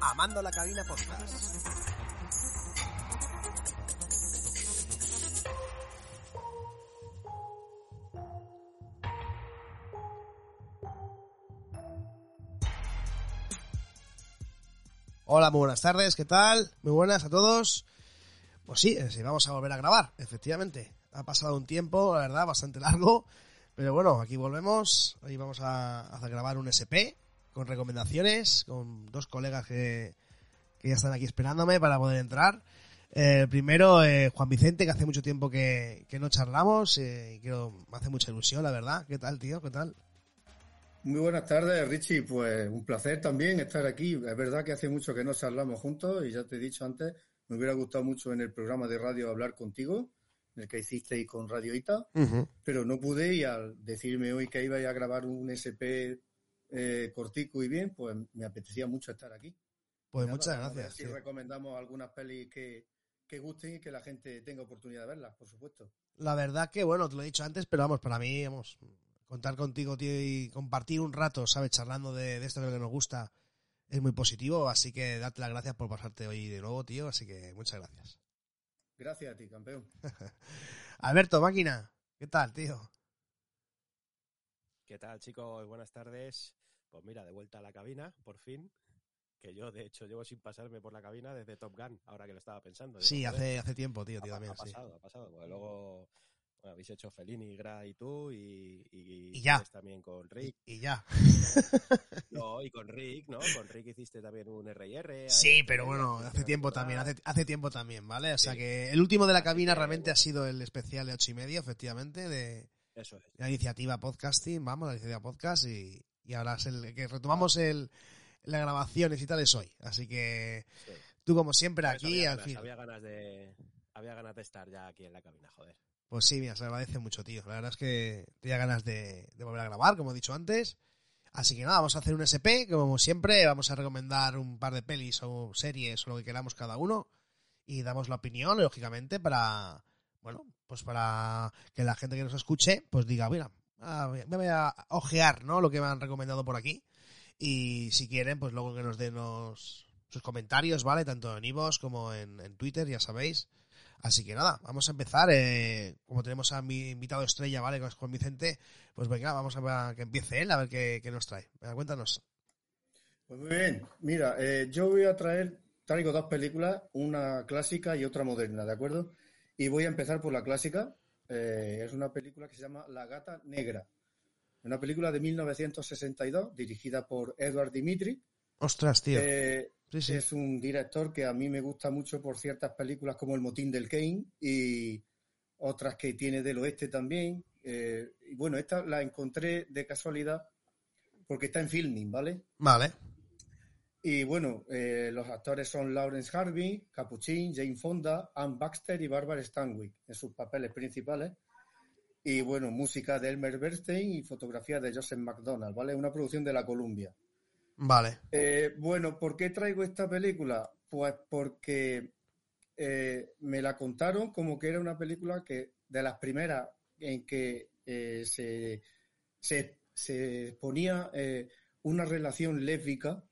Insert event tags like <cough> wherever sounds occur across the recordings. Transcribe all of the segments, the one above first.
Amando la cabina podcast. Hola, muy buenas tardes, ¿qué tal? Muy buenas a todos. Pues sí, eh, sí, vamos a volver a grabar, efectivamente. Ha pasado un tiempo, la verdad, bastante largo. Pero bueno, aquí volvemos. Hoy vamos a, grabar un SP con recomendaciones, con dos colegas que, que ya están aquí esperándome para poder entrar. Eh, primero, eh, Juan Vicente, que hace mucho tiempo que, que no charlamos eh, y quiero, me hace mucha ilusión, la verdad. ¿Qué tal, tío? ¿Qué tal? Muy buenas tardes, Richie. Pues un placer también estar aquí. Es verdad que hace mucho que no charlamos juntos y ya te he dicho antes, me hubiera gustado mucho en el programa de radio hablar contigo, el que hicisteis con Radio Ita, pero no pude y al decirme hoy que iba a grabar un SP eh, cortico y bien, pues me apetecía mucho estar aquí. Pues muchas gracias. Si recomendamos algunas pelis que, que gusten y que la gente tenga oportunidad de verlas, por supuesto. La verdad que, bueno, te lo he dicho antes, pero vamos, para mí, vamos, contar contigo, tío, y compartir un rato, ¿sabes? Charlando de, de esto que nos gusta es muy positivo, así que date las gracias por pasarte hoy de nuevo, tío, así que muchas gracias. Gracias a ti, campeón. <laughs> Alberto, máquina, ¿qué tal, tío? ¿Qué tal, chicos? Buenas tardes. Pues mira, de vuelta a la cabina, por fin. Que yo, de hecho, llevo sin pasarme por la cabina desde Top Gun, ahora que lo estaba pensando. Sí, hace, hace tiempo, tío, tío, ha, también, ha sí. pasado, ha pasado. Porque luego bueno, habéis hecho Felini, Gra y tú, y, y, Y ya. hiciste también con Rick. Y ya. <laughs> No, y con Rick, ¿no? Con Rick hiciste también un R&R. Sí, pero bueno, hace tiempo también, hace, hace tiempo también, ¿vale? O sea Sí. que el último de la cabina realmente bueno. ha sido el especial de ocho y media, efectivamente, de Eso es. la iniciativa podcasting, vamos, la iniciativa podcast y, y ahora es el que retomamos el, las grabaciones y tal es hoy. Así que Sí. tú como siempre aquí, había al ganas, fin. Había ganas de... Había ganas de estar ya aquí en la cabina, joder. Pues sí, mira, se agradece mucho, tío. La verdad es que tenía ganas de, volver a grabar, como he dicho antes. Así que nada, vamos a hacer un SP, como siempre, vamos a recomendar un par de pelis o series o lo que queramos cada uno. Y damos la opinión, lógicamente, para, bueno, pues para que la gente que nos escuche, pues diga, mira, ah, me voy a ojear, ¿no? Lo que me han recomendado por aquí. Y si quieren, pues luego que nos den los- sus comentarios, ¿vale? Tanto en Ivos como en Twitter, ya sabéis. Así que nada, vamos a empezar. eh, como tenemos a mi invitado estrella, ¿vale? Con Juan Vicente, pues venga, vamos a, a que empiece él a ver qué, qué nos trae. Venga, cuéntanos. Pues muy bien. Mira, eh, yo voy a traer, traigo dos películas, una clásica y otra moderna, ¿de acuerdo? Y voy a empezar por la clásica. Eh, es una película que se llama La gata negra. Una película de 1962, dirigida por Edward Dimitri. Ostras, tío. Eh, sí, sí. Es un director que a mí me gusta mucho por ciertas películas como El motín del Kane y otras que tiene del oeste también. Eh, y bueno, esta la encontré de casualidad porque está en filming, ¿vale? Vale. Y bueno, eh, los actores son Lawrence Harvey, Capuchin, Jane Fonda, Anne Baxter y Barbara Stanwyck en sus papeles principales. Y bueno, música de Elmer Bernstein y fotografía de Joseph McDonald, ¿vale? Una producción de la Columbia. Vale. Eh, bueno, ¿por qué traigo esta película? Pues porque eh, me la contaron como que era una película que de las primeras en que eh, se, se, se ponía una relación lésbica,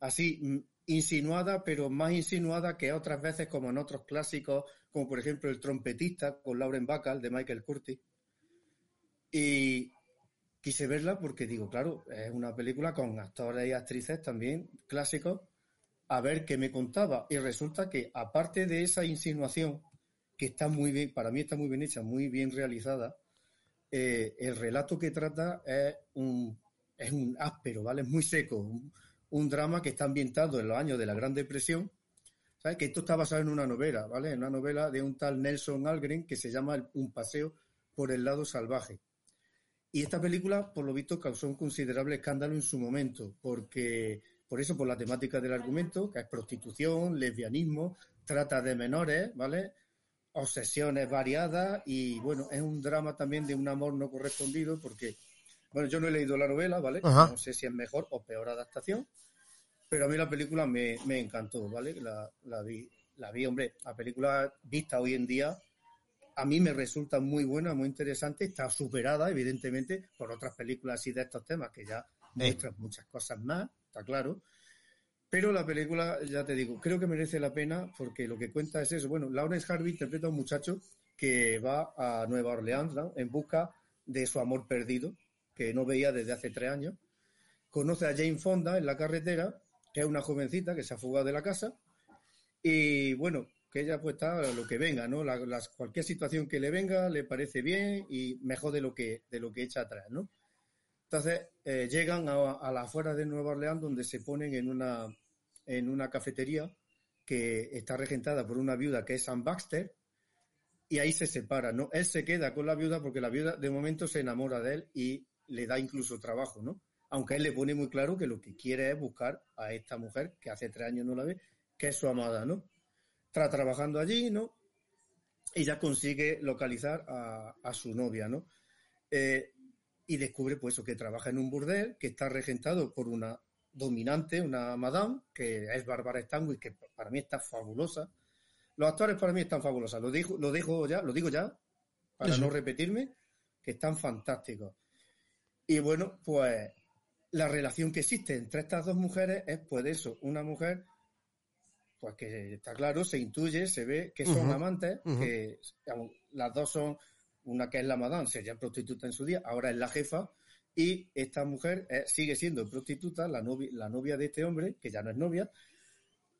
así mm, insinuada, pero más insinuada que otras veces como en otros clásicos, como por ejemplo El trompetista con Lauren Bacall de Michael Curtis. Y quise verla porque digo, claro, es una película con actores y actrices también clásicos, a ver qué me contaba. Y resulta que aparte de esa insinuación, que está muy bien, para mí está muy bien hecha, muy bien realizada, eh, el relato que trata es un, es un áspero, ¿vale? Es muy seco, un, un drama que está ambientado en los años de la Gran Depresión. ¿Sabes? Que esto está basado en una novela, ¿vale? En una novela de un tal Nelson Algren que se llama Un paseo por el lado salvaje. Y esta película, por lo visto, causó un considerable escándalo en su momento, porque, por eso, por la temática del argumento, que es prostitución, lesbianismo, trata de menores, ¿vale? Obsesiones variadas y, bueno, es un drama también de un amor no correspondido, porque, bueno, yo no he leído la novela, ¿vale? Ajá. No sé si es mejor o peor adaptación, pero a mí la película me, me encantó, ¿vale? La, la vi, la vi, hombre, la película vista hoy en día a mí me resulta muy buena, muy interesante, está superada, evidentemente, por otras películas así de estos temas que ya muestran muchas cosas más, está claro. Pero la película, ya te digo, creo que merece la pena porque lo que cuenta es eso. Bueno, Lawrence Harvey interpreta a un muchacho que va a Nueva Orleans en busca de su amor perdido, que no veía desde hace tres años. Conoce a Jane Fonda en la carretera, que es una jovencita que se ha fugado de la casa. Y bueno, que ella pues está lo que venga, ¿no? cualquier situación que le venga le parece bien y mejor de lo que, de lo que echa atrás, ¿no? Entonces eh, llegan a, a las afueras de Nueva Orleans donde se ponen en una, en una cafetería que está regentada por una viuda que es Sam Baxter y ahí se separa, ¿no? Él se queda con la viuda porque la viuda de momento se enamora de él y le da incluso trabajo, ¿no? Aunque él le pone muy claro que lo que quiere es buscar a esta mujer que hace tres años no la ve, que es su amada, ¿no? Está trabajando allí, ¿no? Y ya consigue localizar a, su novia, ¿no? Eh, y descubre, pues, que trabaja en un burdel que está regentado por una dominante, una madame, que es Bárbara Stanwyck, que para mí está fabulosa. Los actores para mí están fabulosos. Lo digo, lo dejo ya, lo digo ya, para no repetirme, que están fantásticos. Y bueno, pues la relación que existe entre estas dos mujeres es, pues, eso, una mujer pues que está claro, se intuye, se ve que son amantes, que las dos son, una que es la madame, sería prostituta en su día, ahora es la jefa, y esta mujer eh, sigue siendo prostituta, la novia, la novia de este hombre, que ya no es novia,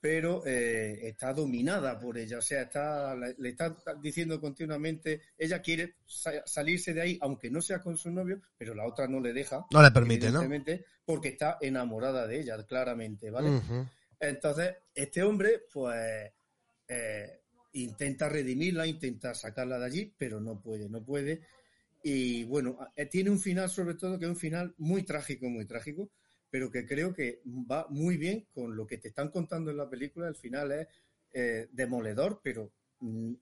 pero eh, está dominada por ella, o sea, está, le, está diciendo continuamente, ella quiere salirse de ahí, aunque no sea con su novio, pero la otra no le deja. No le permite, ¿no? Porque está enamorada de ella, claramente, ¿vale? Entonces, este hombre, pues, eh, intenta redimirla, intenta sacarla de allí, pero no puede, no puede. Y bueno, eh, tiene un final, sobre todo, que es un final muy trágico, muy trágico, pero que creo que va muy bien con lo que te están contando en la película. El final es eh, demoledor, pero mm,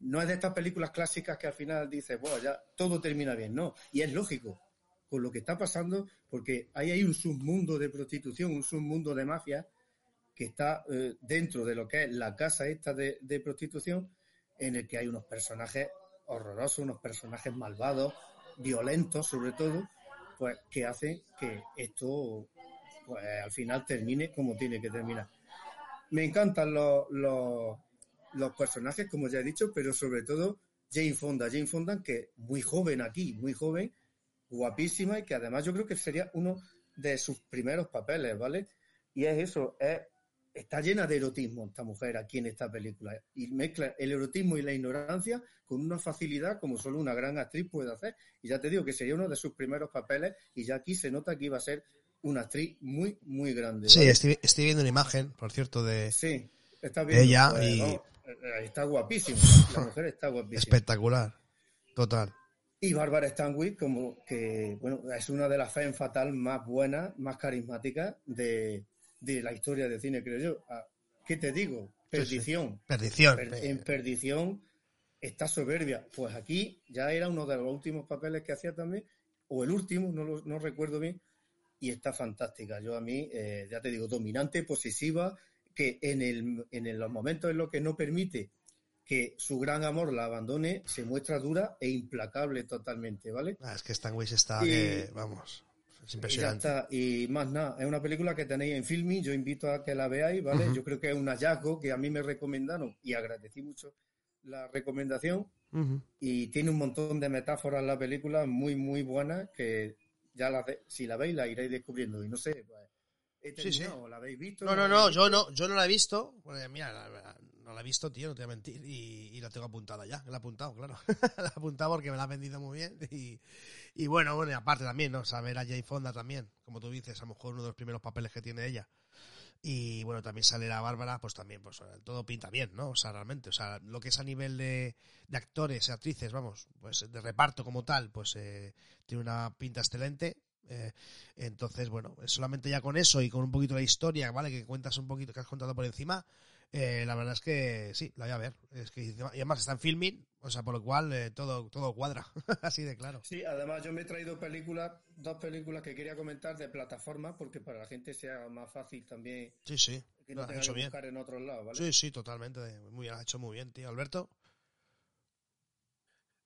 no es de estas películas clásicas que al final dices, bueno, ya todo termina bien, no. Y es lógico, con lo que está pasando, porque ahí hay un submundo de prostitución, un submundo de mafia que está eh, dentro de lo que es la casa esta de, prostitución, en el que hay unos personajes horrorosos, unos personajes malvados, violentos sobre todo, pues que hacen que esto pues al final termine como tiene que terminar. Me encantan los, los, personajes, como ya he dicho, pero sobre todo Jane Fonda. Jane Fonda, que muy joven aquí, muy joven, guapísima y que además yo creo que sería uno de sus primeros papeles, ¿vale? Y es eso, es está llena de erotismo esta mujer aquí en esta película y mezcla el erotismo y la ignorancia con una facilidad como solo una gran actriz puede hacer. Y ya te digo que sería uno de sus primeros papeles y ya aquí se nota que iba a ser una actriz muy, muy grande. Sí, estoy, viendo una imagen, por cierto, de, sí, está viendo, ella pues, y... Eh, está guapísima, la mujer está guapísima. Espectacular, total. Y Bárbara Stanwyck, como que, bueno, es una de las fans fatal más buenas, más carismáticas de, de la historia del cine, creo yo. Ah, ¿Qué te digo? Perdición. Perdición. en perdición está soberbia. Pues aquí ya era uno de los últimos papeles que hacía también, o el último, no, lo, no recuerdo bien, y está fantástica. Yo a mí, eh, ya te digo, dominante, posesiva, que en, el, en los momentos en los que no permite que su gran amor la abandone, se muestra dura e implacable totalmente, ¿vale? Ah, es que Stanway está vamos. Y ya está. Y más nada, es una película que tenéis en Filming, yo invito a que la veáis, ¿vale? Yo creo que es un hallazgo que a mí me recomendaron y agradecí mucho la recomendación. Y tiene un montón de metáforas la película muy, muy buenas que ya la si la veis la iréis descubriendo. Y no sé, pues, sí, sí. ¿la habéis visto? No, no, no, yo no, yo no la he visto. mira, no la he visto, tío, no te voy a mentir. Y, la tengo apuntada ya. La he apuntado, claro. <laughs> la he apuntado porque me la ha vendido muy bien. Y, y bueno, bueno, y aparte también, ¿no? Saber a Jay Fonda también. Como tú dices, a lo mejor uno de los primeros papeles que tiene ella. Y bueno, también sale la Bárbara, pues también, pues todo pinta bien, ¿no? O sea, realmente, o sea, lo que es a nivel de, de actores y actrices, vamos, pues de reparto como tal, pues eh, tiene una pinta excelente. Eh, entonces, bueno, solamente ya con eso y con un poquito de historia, ¿vale? Que cuentas un poquito, que has contado por encima, eh, la verdad es que sí, la voy a ver. Es que, y además está en filming, o sea, por lo cual eh, todo, todo cuadra, <laughs> así de claro. Sí, además yo me he traído películas, dos películas que quería comentar de plataforma, porque para la gente sea más fácil también. Sí, sí. Que no tenga que buscar en otros lados, ¿vale? Sí, sí, totalmente. Muy, has hecho muy bien, tío. Alberto.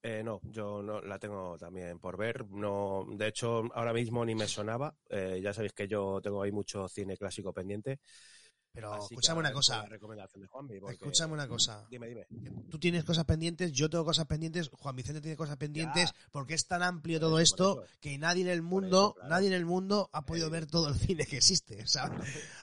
Eh, no, yo no la tengo también por ver. No, de hecho, ahora mismo ni me sonaba. Eh, ya sabéis que yo tengo ahí mucho cine clásico pendiente. Pero Así escúchame una cosa. la recomendación de Juanmi, porque- Escúchame una cosa. Dime, dime. Tú tienes cosas pendientes, yo tengo cosas pendientes, Juan Vicente tiene cosas pendientes, porque es tan amplio Por todo eso, esto que nadie en el mundo, eso, claro. nadie en el mundo ha podido Eh, ver todo el cine que existe. <laughs> Sea,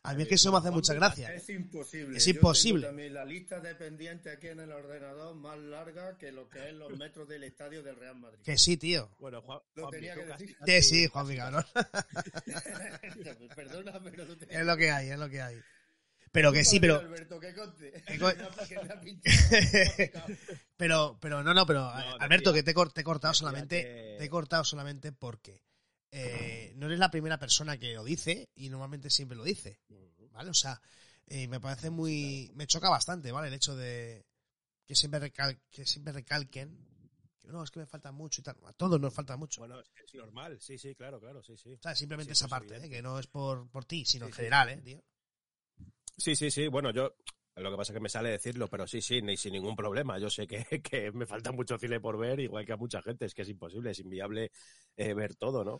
a mí es que eso me hace mucha gracia. Es imposible. Es Yo imposible. tengo también la lista de pendientes aquí en el ordenador más larga que lo que es los metros del estadio del Real Madrid. Que sí, tío. Bueno, Juan, Lo Juanmi, tenía que casi- decir. Que sí, Juan. <laughs> <laughs> Perdona, pero no te Es lo que hay, es lo que hay. Pero que sí, pero, Alberto, que conte. <laughs> <laughs> <laughs> Pero, pero no, no, pero No, Alberto, que te, te he cortado solamente, que- te he cortado solamente porque eh, no eres la primera persona que lo dice y normalmente siempre lo dice. ¿vale? O sea, eh, me parece muy... Me choca bastante, ¿vale? El hecho de que siempre, recal- que siempre recalquen que no, es que me falta mucho y tal. A todos nos falta mucho. Bueno, es normal. Sí, sí, claro, claro, sí, sí. o sea, simplemente sí, esa parte, ¿eh? que no es por, por ti, sino Sí, en general, sí. ¿eh, tío? Sí, sí, sí. Bueno, yo lo que pasa es que me sale decirlo, pero sí, sí, ni sin ningún problema. Yo sé que, <laughs> que me falta mucho cine por ver, igual que a mucha gente. Es que es imposible, es inviable eh, ver todo, ¿no?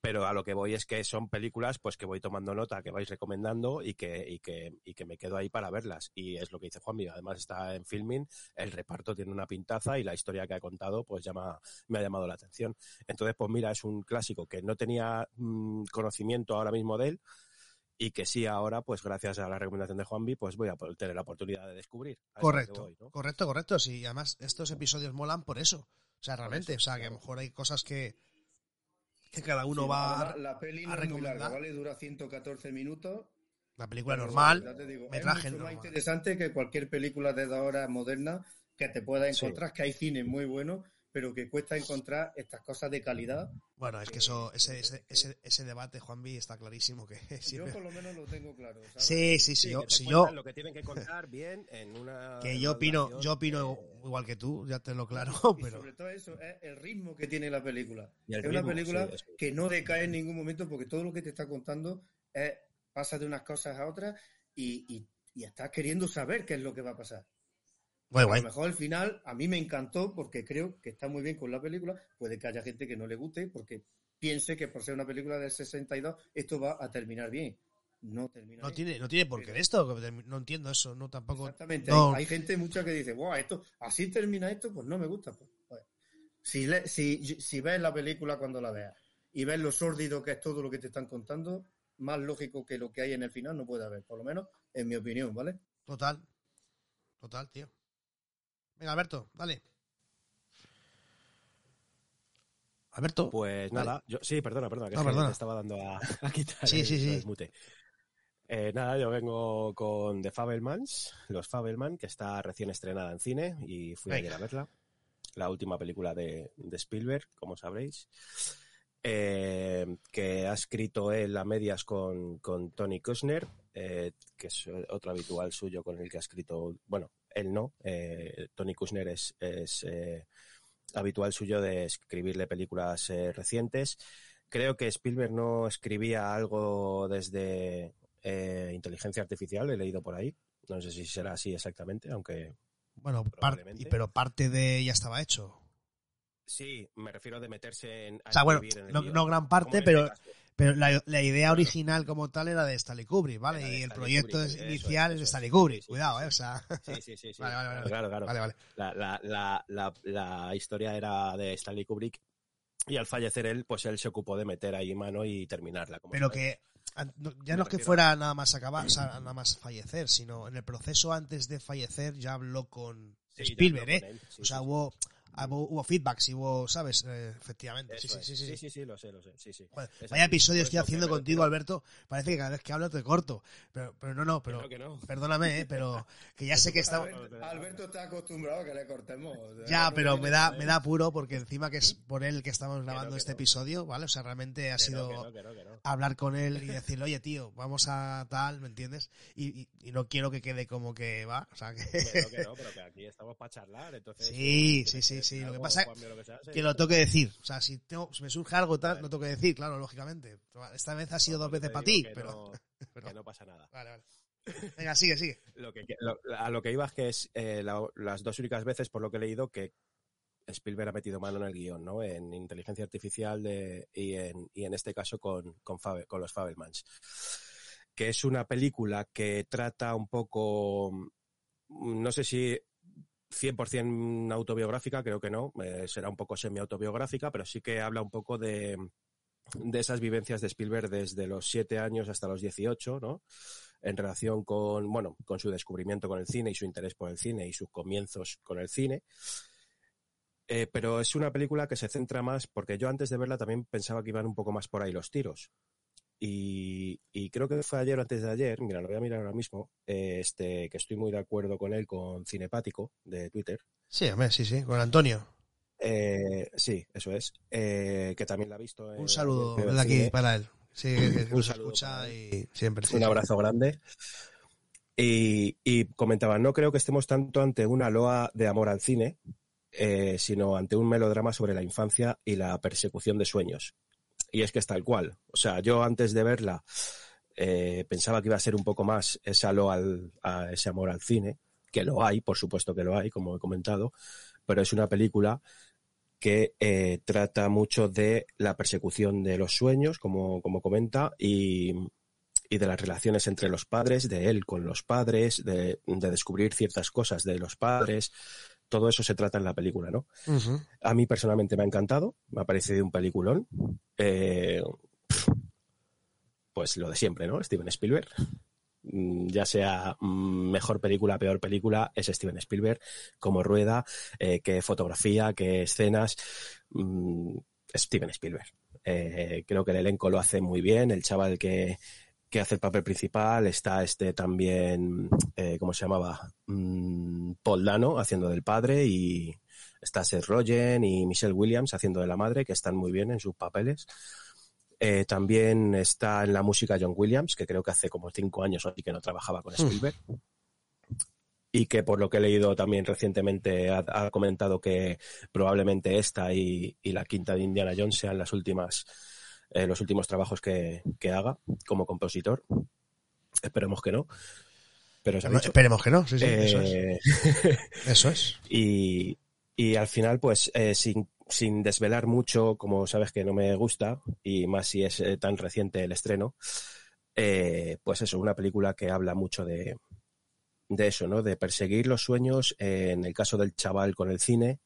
Pero a lo que voy es que son películas pues que voy tomando nota, que vais recomendando y que, y que, y que me quedo ahí para verlas. Y es lo que dice Juanmi. Además está en filming, el reparto tiene una pintaza y la historia que ha contado pues llama, me ha llamado la atención. Entonces, pues mira, es un clásico que no tenía mm, conocimiento ahora mismo de él, y que sí ahora, pues gracias a la recomendación de Juanvi, pues voy a poder tener la oportunidad de descubrir. Correcto, voy, ¿no? correcto, correcto. Sí, además estos episodios molan por eso. O sea, realmente, eso, o sea, que a lo claro. mejor hay cosas que, que cada uno Sí, va además, a... la peli a no es muy larga, recomendar. ¿vale? Dura 114 minutos. La película pero normal, ya te digo, metraje es mucho más normal. interesante que cualquier película de dos horas moderna que te puedas Sí. encontrar, que hay cine muy bueno, pero que cuesta encontrar estas cosas de calidad. Bueno, es que que- eso, ese, que- ese, que- ese, ese debate, Juanvi, está clarísimo que <laughs> Yo por lo menos lo tengo claro. ¿sabes? Sí, sí, sí, Sí, yo, si yo, lo que tienen que contar bien en una que yo opino, yo opino igual que tú, ya te lo claro, Y pero sobre todo eso es el ritmo que tiene la película. Es una película sí, que no decae en ningún momento porque todo lo que te está contando es pasa de unas cosas a otras y, y, y estás queriendo saber qué es lo que va a pasar. A guay. lo mejor el final a mí me encantó porque creo que está muy bien con la película. Puede que haya gente que no le guste porque piense que por ser una película del 62 esto va a terminar bien. No termina No bien. tiene, no tiene por qué esto, no entiendo eso, no tampoco. Exactamente. no. Hay, hay gente mucha que dice, wow, esto, así termina esto, pues no me gusta. Pues, pues, si, le- si, si ves la película cuando la veas y ves lo sórdido que es todo lo que te están contando, más lógico que lo que hay en el final no puede haber, por lo menos en mi opinión, ¿vale? Total. Total, tío. Venga, Alberto, dale. Alberto. Pues Vale. nada, yo sí, perdona, perdona, que No, es que perdona. te estaba dando a, <laughs> a quitar Sí, el, sí, sí. mute. Eh, nada, yo vengo con The Fabelmans, Los Fabelman, que está recién estrenada en cine y fui Venga. ayer a verla. La última película de, de Spielberg, como sabréis. Eh, que ha escrito él a medias con, con Tony Kushner, eh, que es otro habitual suyo con el que ha escrito, bueno, él no, eh, Tony Kushner es, es eh, habitual suyo de escribirle películas eh, recientes. Creo que Spielberg no escribía algo desde eh, inteligencia artificial, he leído por ahí. No sé si será así exactamente, aunque Bueno, par- pero parte de ya estaba hecho. sí, me refiero de meterse en. a O sea, bueno, no, gran parte, pero, este. Pero la, la idea original como tal era de Stanley Kubrick, ¿vale? Era Y el proyecto Kubrick, es- eso es, inicial es de. Stanley Kubrick. Sí, Cuidado, ¿eh? O sea, Sí, sí, sí, <laughs> sí. Vale, vale, vale. Claro, claro. vale, vale. La, la, la, la, historia era de Stanley Kubrick y al fallecer él, pues él se ocupó de meter ahí mano y terminarla. Como Pero sabéis. que ya no es que fuera nada más acabar, o sea, nada más fallecer, sino en el proceso antes de fallecer ya habló con Sí, ya Spielberg, habló ¿eh? con él, sí, o sea, sí. hubo, hubo, hubo feedbacks y hubo, ¿sabes? Eh, efectivamente. Sí, sí, sí, sí. sí, sí, sí, lo sé, lo sé. Sí, sí. Joder, vaya episodio estoy haciendo contigo, Alberto. Parece que cada vez que hablo te corto. Pero, pero no, no, pero Que no, que no. perdóname, ¿eh? pero que ya <laughs> sé que estamos... Alberto, está acostumbrado a que le cortemos. Ya, pero me da, me da apuro porque encima que es por él que estamos grabando que este no. episodio, ¿vale? O sea, realmente ha Que no, sido que no, que no, que no. hablar con él y <laughs> decirle, oye, tío, vamos a tal, ¿me entiendes? Y, y- y no quiero que quede como que va, o sea, que, no, que no, pero que aquí estamos para charlar, entonces... Sí, sí, sí, sí, lo que pasa Juanmi, o lo que sea, que lo tengo que decir. O sea, si, tengo, si me surge algo tal, Vale. lo tengo que decir, claro, lógicamente. Esta vez ha sido dos veces para ti, que pero... no- <laughs> pero- que no pasa nada. Vale, vale. Venga, sigue, sigue. Lo que, lo- a lo que iba es que es eh, la- las dos únicas veces, por lo que he leído, que Spielberg ha metido mano en el guion, ¿no? En inteligencia artificial de, y, en, y en este caso con, con, con los Fabelmans. Que es una película que trata un poco, no sé si 100% autobiográfica, creo que no, eh, será un poco semi-autobiográfica, pero sí que habla un poco de, de esas vivencias de Spielberg desde los 7 años hasta los 18, ¿no? En relación con, bueno, con su descubrimiento con el cine y su interés por el cine y sus comienzos con el cine. Eh, pero es una película que se centra más, porque yo antes de verla también pensaba que iban un poco más por ahí los tiros. Y, y creo que fue ayer o antes de ayer, mira, lo voy a mirar ahora mismo, eh, este, que estoy muy de acuerdo con él, con Cinepático de Twitter. Sí, hombre, sí, sí, con Antonio. Eh, sí, eso es. Eh, que también la ha visto. en- Un saludo de aquí cine. para él. Sí, que, que <laughs> Un nos saludo escucha y siempre. sí, Un sí. abrazo grande. Y, y comentaba, no creo que estemos tanto ante una loa de amor al cine, sino ante un melodrama sobre la infancia y la persecución de sueños. Y es que es tal cual. O sea, yo antes de verla eh, pensaba que iba a ser un poco más esa loa al- a ese amor al cine, que lo hay, por supuesto que lo hay, como he comentado, pero es una película que eh, trata mucho de la persecución de los sueños, como, como comenta, y, y de las relaciones entre los padres, de él con los padres, de, de descubrir ciertas cosas de los padres. Todo eso se trata en la película, ¿no? A mí personalmente me ha encantado, me ha parecido un peliculón. Eh, pues lo de siempre, ¿no? Steven Spielberg. Mm, Ya sea mm, mejor película, peor película, es Steven Spielberg. Como rueda, eh, qué fotografía, qué escenas. mm, Steven Spielberg. Eh, creo que el elenco lo hace muy bien. El chaval que, que hace el papel principal está este también, ¿cómo se llamaba? Mm, Paul Dano haciendo del padre y está Seth Rogen y Michelle Williams haciendo de la madre, que están muy bien en sus papeles. Eh, también está en la música John Williams, que creo que hace como cinco años así que no trabajaba con Spielberg. Y que por lo que he leído también recientemente ha, ha comentado que probablemente esta y, y la quinta de Indiana Jones sean las últimas, eh, los últimos trabajos que, que haga como compositor. Esperemos que no. Pero se No, esperemos que no, sí, sí, eso es. Eh, <laughs> Eso es. <laughs> y, y al final, pues, eh, sin, sin desvelar mucho, como sabes que no me gusta, y más si es eh, tan reciente el estreno, eh, pues eso, una película que habla mucho de, de eso, ¿no? De perseguir los sueños, en el caso del chaval con el cine,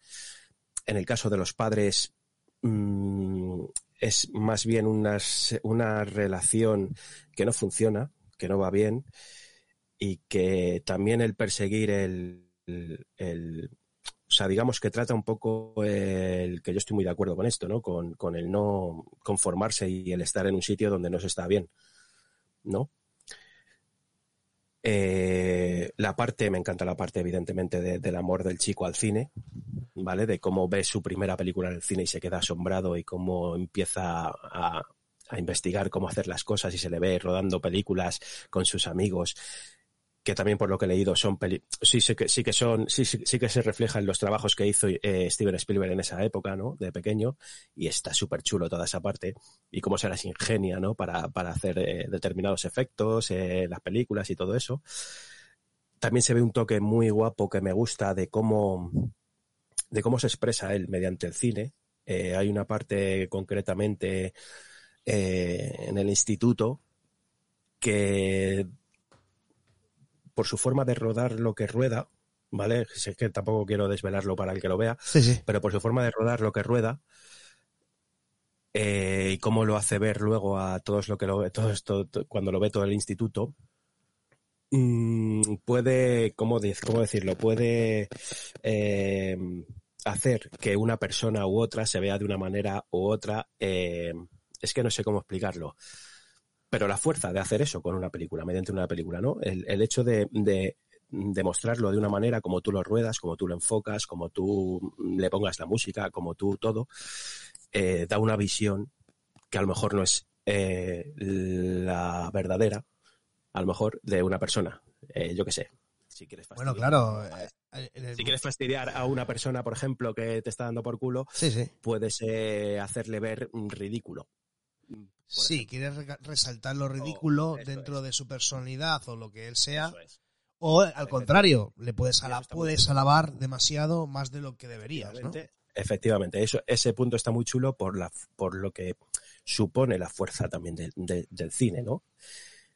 en el caso de los padres, mm, es más bien una relación que no funciona, que no va bien, y que también el perseguir el, el- o sea, digamos que trata un poco el que yo estoy muy de acuerdo con esto, ¿no? Con, con el no conformarse y el estar en un sitio donde no se está bien, ¿no? Eh, la parte, me encanta la parte, evidentemente, de- del amor del chico al cine, ¿vale? De cómo ve su primera película en el cine y se queda asombrado y cómo empieza a, a investigar cómo hacer las cosas y se le ve rodando películas con sus amigos que también por lo que he leído son peli sí, sí que sí que son sí, sí, sí que se reflejan los trabajos que hizo eh, Steven Spielberg en esa época no de pequeño y está súper chulo toda esa parte y cómo se las ingenia no para, para hacer eh, determinados efectos eh, las películas y todo eso. También se ve un toque muy guapo que me gusta de cómo de cómo se expresa él mediante el cine. Hay una parte concretamente en el instituto que por su forma de rodar lo que rueda, ¿vale? Sé que tampoco quiero desvelarlo para el que lo vea, Sí, sí. pero por su forma de rodar lo que rueda eh, y cómo lo hace ver luego a todos lo que lo ve, todo esto, to- cuando lo ve todo el instituto, mm, puede, ¿cómo, de- cómo decirlo? Puede eh, hacer que una persona u otra se vea de una manera u otra. eh, es que no sé cómo explicarlo pero la fuerza de hacer eso con una película, mediante una película, ¿no? El, el hecho de, de, de mostrarlo de una manera como tú lo ruedas, como tú lo enfocas, como tú le pongas la música, como tú todo, eh, da una visión que a lo mejor no es eh, la verdadera, a lo mejor de una persona. Eh, yo qué sé. Si quieres Bueno, fastidiar- claro. eh, el- Si quieres fastidiar a una persona, por ejemplo, que te está dando por culo, Sí, sí. puedes eh, hacerle ver ridículo. Sí, quieres reca- resaltar lo ridículo dentro es. de su personalidad o lo que él sea. Es. O al contrario, le puedes, ala- puedes alabar demasiado más de lo que deberías, ¿no? Efectivamente. Eso, ese punto está muy chulo por, la, por lo que supone la fuerza también de- de- del cine, ¿no?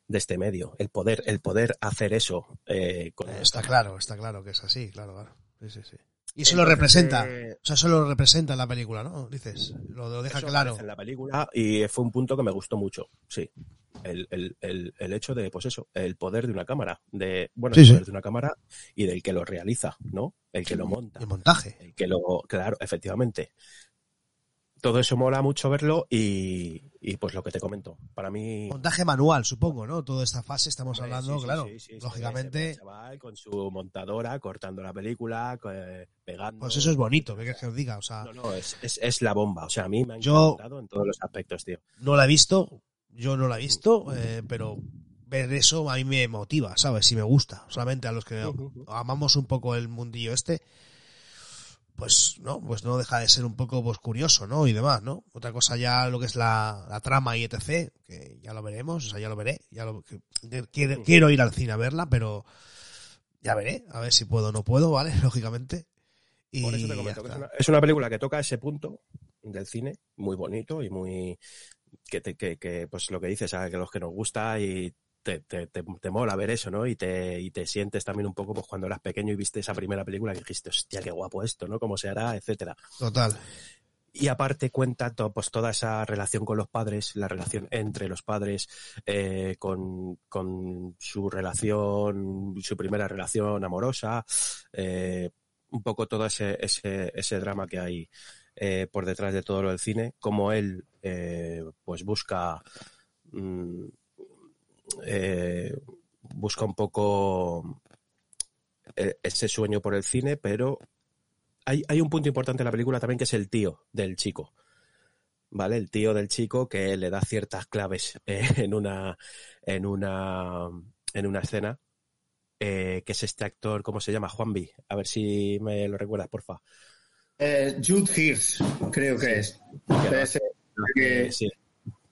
De este medio. El poder, el poder hacer eso eh, con Está claro, está claro que es así, claro, claro. Sí, sí, sí. Y eso lo representa. eh, O sea, eso lo representa en la película, ¿no? Dices, lo, lo deja Eso claro. en la película y fue un punto que me gustó mucho, sí. El, el, el, el hecho de, pues eso, el poder de una cámara, de, bueno, Sí, el sí. poder de una cámara y del que lo realiza, ¿no? El que lo monta, El montaje. el que lo, claro, efectivamente. Todo eso mola mucho verlo y, y pues lo que te comento, para mí... Montaje manual, supongo, ¿no? Toda esta fase estamos Hombre, hablando, sí, claro. sí, lógicamente, al chaval con su montadora, cortando la película, eh, pegando... pues eso es bonito, ¿qué quieres que os diga? O sea, No, no, es, es, es la bomba. O sea, a mí me ha Yo- encantado en todos los aspectos, tío. no la he visto, yo no la he visto, eh, pero ver eso a mí me motiva, ¿sabes? Si me gusta. Solamente a los que amamos un poco el mundillo este, pues no, pues no deja de ser un poco pues, curioso, ¿no? Y demás, ¿no? Otra cosa ya lo que es la, la trama y etc, que ya lo veremos, o sea, ya lo veré, ya lo, que- que- quiero, quiero ir al cine a verla, pero ya veré, a ver si puedo o no puedo, ¿vale? <laughs> Lógicamente. Y Por eso te comento que es está. una, es una película que toca ese punto del cine, muy bonito y muy. que, te, que, que, pues lo que dices, a que los que nos gusta y te, te, te, te mola ver eso, ¿no? Y te, y te sientes también un poco pues cuando eras pequeño y viste esa primera película que dijiste, hostia, qué guapo esto, ¿no? Cómo se hará, etcétera. Total. Y aparte cuenta to- pues toda esa relación con los padres, la relación entre los padres, eh, con, con su relación, su primera relación amorosa, eh, un poco todo ese, ese, ese drama que hay eh, por detrás de todo lo del cine, como él eh, pues busca mm, eh, busca un poco eh, ese sueño por el cine, pero hay, hay un punto importante en la película también que es el tío del chico. ¿Vale? El tío del chico que le da ciertas claves eh, en una en una en una escena. eh, que es este actor, ¿cómo se llama? Juanvi. A ver si me lo recuerdas, porfa. Eh, Jude Hirsch, creo que es. Que- Eh, sí.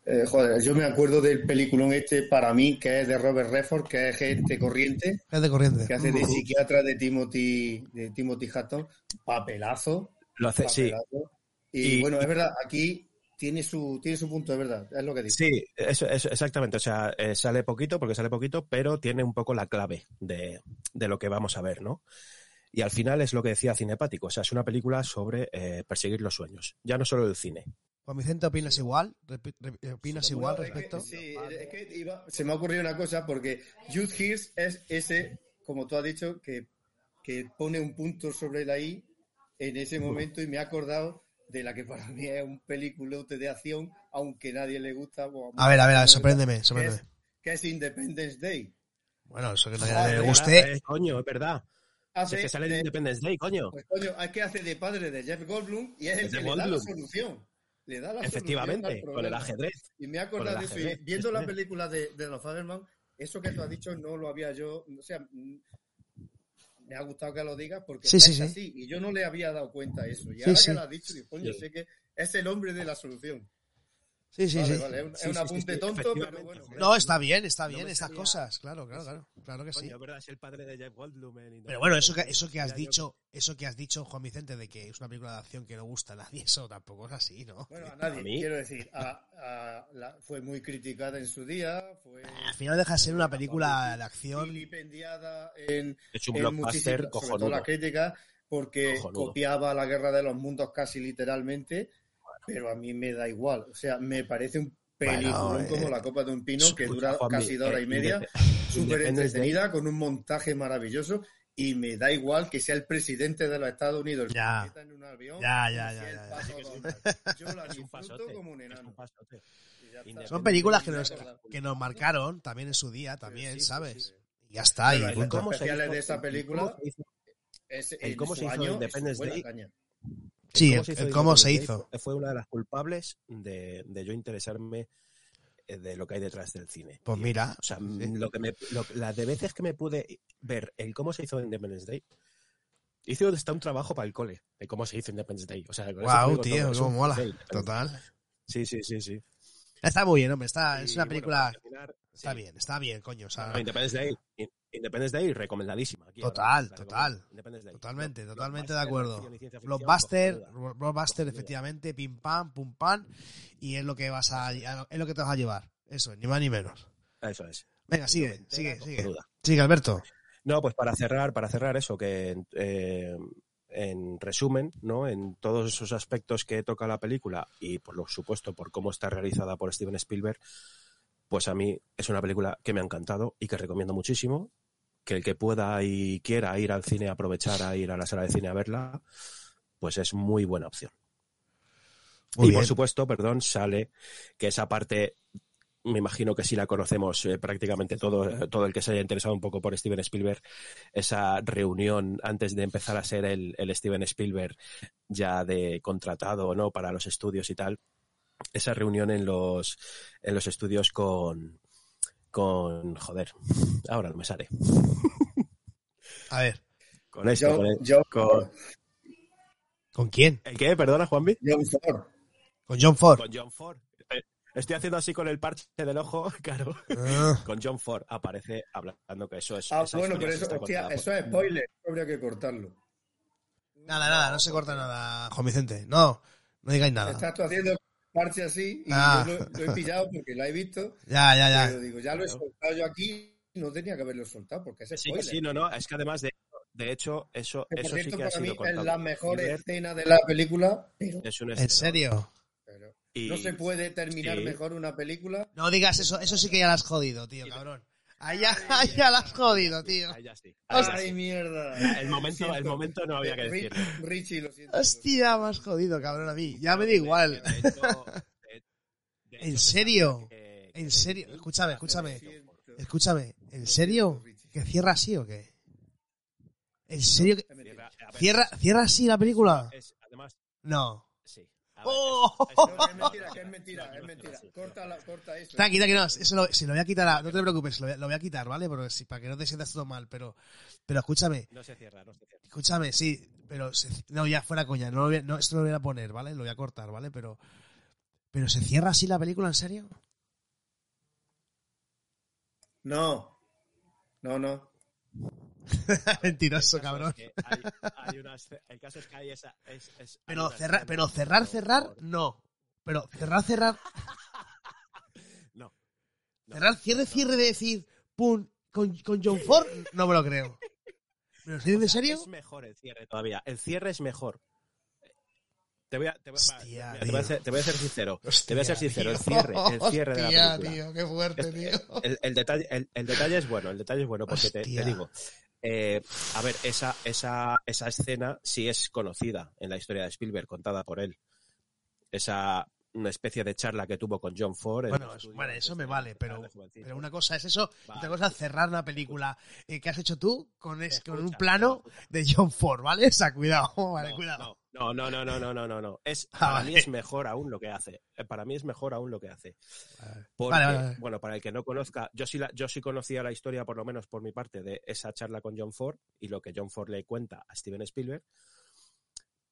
Eh, joder, yo me acuerdo del peliculón este para mí, que es de Robert Redford, que es gente corriente, Es de corriente. que hace de psiquiatra de Timothy, de Timothy Hatton. Papelazo. Lo hace, sí. Y, Y- bueno, es verdad, aquí tiene su, tiene su punto de verdad, es lo que dice. Sí, eso, eso, exactamente. O sea, eh, sale poquito, porque sale poquito, pero tiene un poco la clave de, de lo que vamos a ver, ¿no? Y al final es lo que decía Cinepático. O sea, es una película sobre eh, perseguir los sueños. Ya no solo del cine. Juan Vicente, ¿opinas igual? Re- ¿Opinas igual es que- respecto? sí, es que iba- se me ha ocurrido una cosa porque Jude Hirsch es ese, como tú has dicho, que, que pone un punto sobre la I en ese momento y me ha acordado de la que para mí es un peliculote de acción, aunque nadie le gusta. A ver, a ver, a ver, sorpréndeme, es, sorpréndeme. que es Independence Day. Bueno, eso que no Joder, le guste. Eh, coño, es verdad. Si Hace es que sale de- Independence Day, coño. pues, coño, es que hace de padre de Jeff Goldblum y es el que le da la Goldblum. solución. Le da la Efectivamente, con el ajedrez. Y me he acordado de eso. Y viendo la <laughs> película de, de los Faberman, eso que tú has dicho no lo había yo. O sea, mm, me ha gustado que lo digas porque Sí, es sí, sí. así. Y yo no le había dado cuenta de eso. Y Sí, ahora sí. que lo has dicho, digo, coño, Sí. sé que es el hombre de la solución. Sí, sí, vale, sí. vale, es un, Sí, es un sí, sí, apunte sí, tonto, pero bueno. No, está bien, está No bien me estas cosas, claro, claro, claro, claro que sí. Coño, verdad, es el padre de Jeff Goldblum. en Pero bueno, eso que, eso que has dicho, eso que has dicho, Juan Vicente, de que es una película de acción que no gusta a nadie, <laughs> eso tampoco es así, ¿no? Bueno, a <laughs> nadie, A mí- quiero decir, a- a- la- fue muy criticada en su día, fue Al final deja de ser una película de acción. vilipendiada en, Es un en muchísimas- sobre todo cojonudo. la crítica, porque Cojonudo. copiaba la guerra de los mundos casi literalmente, pero a mí me da igual. O sea, me parece un película Bueno, eh, como la copa de un pino que dura casi dos horas eh, y media, súper entretenida, con un montaje maravilloso. Y me da igual que sea el presidente de los Estados Unidos el Ya. se en un avión. Ya, ya, ya. Yo la disfruto como un enano. Son películas que nos, que nos marcaron también en su día, también, Sí, ¿sabes? sí. Y ya está, y Pero el punto. cómo- especiales de esa el película, cómo se hizo- Es, El cómo se hizo año, Independence Day. Sí, cómo el- se hizo el cómo se hizo. Fue una de las culpables de, de yo interesarme eh, de lo que hay detrás del cine. Pues mira, O sea, sí. mm, lo que me, lo- las de veces que me pude ver el cómo se hizo Independence Day, hice hasta un trabajo para el cole de cómo se hizo Independence Day. O sea, Wow, tío, cómo mola. Total. Sí, sí, sí, sí. Está muy bien, hombre, está, es una película, terminar, está sí. bien, está bien, coño, o sea, No, Independence Day, Independence Day, recomendadísima. Aquí Total, ahora, total. Independence Day. Totalmente, Block- totalmente de acuerdo. Blockbuster, blockbuster, efectivamente, pim pam, pum pam, y es lo que vas a, es lo que te vas a llevar. Eso, ni más ni menos. Eso es. Venga, sigue, sigue, sigue. Sigue, Alberto. No, pues para cerrar, para cerrar eso, que eh, en resumen, ¿no? En todos esos aspectos que toca la película y por lo supuesto por cómo está realizada por Steven Spielberg, pues a mí es una película que me ha encantado y que recomiendo muchísimo. Que el que pueda y quiera ir al cine, aprovechar a ir a la sala de cine a verla, pues es muy buena opción. Muy y bien. por supuesto, perdón, sale que esa parte, me imagino que sí la conocemos eh, prácticamente todo, eh, todo el que se haya interesado un poco por Steven Spielberg, esa reunión antes de empezar a ser el, el Steven Spielberg ya de contratado no para los estudios y tal, esa reunión en los, en los estudios con, con, joder, ahora no me sale. A ver, Con esto, con el- con- Ford. ¿con quién? ¿El qué? Perdona, Juanvi. John Ford. Con John Ford. Con John Ford. Eh, Estoy haciendo así con el parche del ojo, <laughs> claro. Ah, Con John Ford aparece hablando que eso es. Ah, bueno, pero eso, hostia, por- eso es spoiler. Habría que cortarlo. nada, nada, no se corta nada, Juan Vicente. No, no digáis nada. Estás tú haciendo parche así y Ah. yo lo, lo he pillado porque lo he visto. <laughs> Ya, ya, Pero ya. digo, ya lo he soltado yo aquí. No tenía que haberlo soltado porque es Sí, spoiler. que sí, no, no. Es que además de, de hecho, eso, Que, eso sí cierto, que ha para mí sido es la mejor escena de la película, pero, Es un ¿En escenón. serio? pero Y- no se puede terminar sí. mejor una película. No digas eso, eso sí que ya la has jodido, tío, cabrón. Ahí ya, ahí ya la has jodido, tío. Ahí ya sí. ¡Ay, sí. mierda! El momento, el momento no había que decirlo. Richie, lo siento. Hostia, me has jodido, cabrón, a mí. Ya me da igual. de hecho- de- de ¿En hecho, serio? que- ¿En serio? Escúchame, escúchame. Escúchame, ¿en serio? ¿Que cierra así o qué? ¿En serio? que-. Cierra- ¿Cierra, ¿Cierra así la película? No. ¡Oh! es- mentira, es mentira, es mentira. Corta, la, corta eso. Tranqui, tranqui, no, eso lo, si lo voy a quitar, a- no te preocupes, lo voy a, lo voy a quitar, ¿vale? Porque si, para que no te sientas todo mal, pero, pero escúchame, No se cierra, no se cierra. escúchame, sí, pero, se- no, ya fuera coña, no, lo voy a- no, esto lo voy a poner, ¿vale? Lo voy a cortar, ¿vale? Pero, pero ¿se cierra así la película, en serio? No. No, no. <laughs> Mentiroso, cabrón. es que hay- hay unas- el caso es que hay esa. es- es- hay Pero escena pero cerrar, cerrar, no. Pero cerrar, cerrar, <laughs> No. No. cerrar, cierre, No. cierre de decir, pum, con, con John Ford, no me lo creo. ¿Me lo estoy en serio? Es mejor el cierre todavía. El cierre es mejor. Te voy a, te voy, va, Hostia, mira, te voy a ser, te voy a ser sincero. Hostia, te voy a ser sincero. El cierre, el cierre de la película. tío, qué fuerte, Es- tío. El, el detalle, el, el detalle es bueno, el detalle es bueno, porque te, digo. Eh, a ver, esa, esa, esa escena sí es conocida en la historia de Spielberg, contada por él. Esa una especie de charla que tuvo con John Ford. en Bueno, eso- estudio vale, antes eso me vale, pero, pero una cosa es eso, otra cosa es cerrar una película eh, que has hecho tú con, es, con un plano de John Ford, ¿vale? <laughs> O sea, cuidado, vale, No, cuidado. No, no, no, no, no, no, no, no. Es, Ah, para vale. mí es mejor aún lo que hace. Eh, Para mí es mejor aún lo que hace. Porque, bueno, para el que no conozca, yo sí, la, yo sí conocía la historia, por lo menos por mi parte, de esa charla con John Ford y lo que John Ford le cuenta a Steven Spielberg.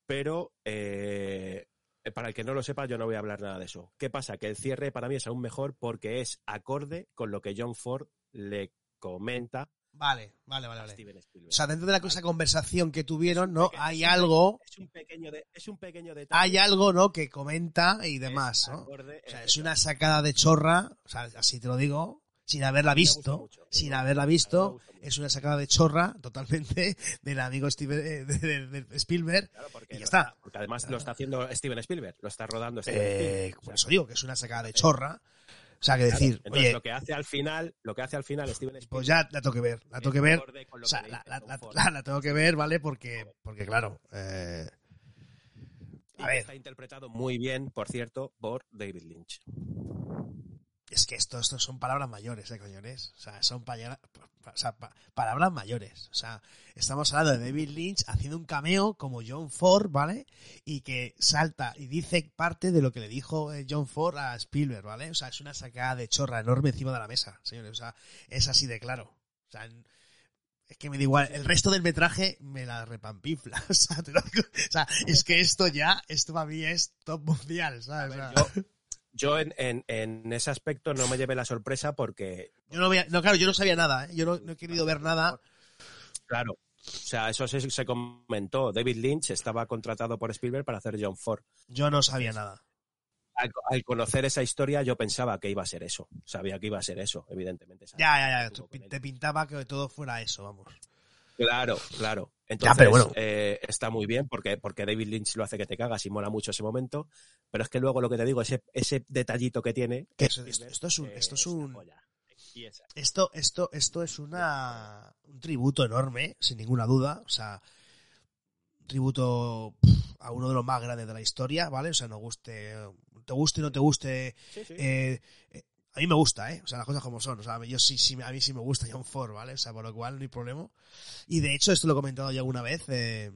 Pero eh, para el que no lo sepa, yo no voy a hablar nada de eso. ¿Qué pasa? Que el cierre para mí es aún mejor porque es acorde con lo que John Ford le comenta Vale, vale, vale, a vale. Steven Spielberg. O sea, dentro de la esa conversación que tuvieron, ¿no? Hay algo, Es un pequeño, de- es un pequeño detalle. hay algo, ¿no? Que comenta y demás, ¿no? acorde- O sea, eh, es una sacada de chorra, o sea, así te lo digo, sin haberla visto, sin haberla visto, es una sacada de chorra totalmente <laughs> del amigo Steven, eh, de, de- de Spielberg. Claro, porque y ya está. Porque además lo está haciendo Steven Spielberg, lo está rodando Steven Eh, Spielberg. O por sea, eso digo que es una sacada de chorra. O sea, que decir, oye, lo que hace al final, lo que hace al final Steven Spielberg pues ya la tengo que ver, la tengo que ver. O sea, la, la- la- la- <laughs> la tengo que ver, ¿vale? Porque, porque claro, eh, a ver. está interpretado muy bien, por cierto, por David Lynch. Es que esto, esto son palabras mayores, ¿eh, coñones? O sea, son paya- pa- o sea, pa- palabras mayores. O sea, estamos hablando de David Lynch haciendo un cameo como John Ford, ¿vale? Y que salta y dice parte de lo que le dijo eh, John Ford a Spielberg, ¿vale? O sea, es una sacada de chorra enorme encima de la mesa, señores. O sea, es así de claro. O sea, es que me da igual. El resto del metraje me la repampifla. <laughs> O sea, te lo digo. O sea, es que esto ya, esto para mí es top mundial, ¿sabes? ver, yo, yo en, en, en, ese aspecto no me llevé la sorpresa porque... Yo no, veía, no claro, yo no sabía nada, ¿eh? yo no, no, he querido ver nada. Claro, o sea, eso se, se, comentó. David Lynch estaba contratado por Spielberg para hacer John Ford. Yo no sabía nada. Al, al, conocer esa historia yo pensaba que iba a ser eso. Sabía que iba a ser eso, evidentemente. Ya, ya, ya. Te, te pintaba que todo fuera eso, vamos. Claro, claro. Entonces, ya, bueno. eh, está muy bien porque, porque David Lynch lo hace que te cagas y mola mucho ese momento. Pero es que luego lo que te digo, ese, ese detallito que tiene. Que esto, esto, es un. Esto es un. Esto, esto, esto es una, un tributo enorme, sin ninguna duda. O sea, un tributo a uno de los más grandes de la historia, ¿vale? O sea, no guste, te guste o no te guste. Sí, sí. Eh, a mí me gusta, ¿eh? O sea, las cosas como son. O sea, yo sí, sí, a mí sí me gusta John Ford, ¿vale? O sea, por lo cual no hay problema. Y de hecho, esto lo he comentado ya alguna vez, eh,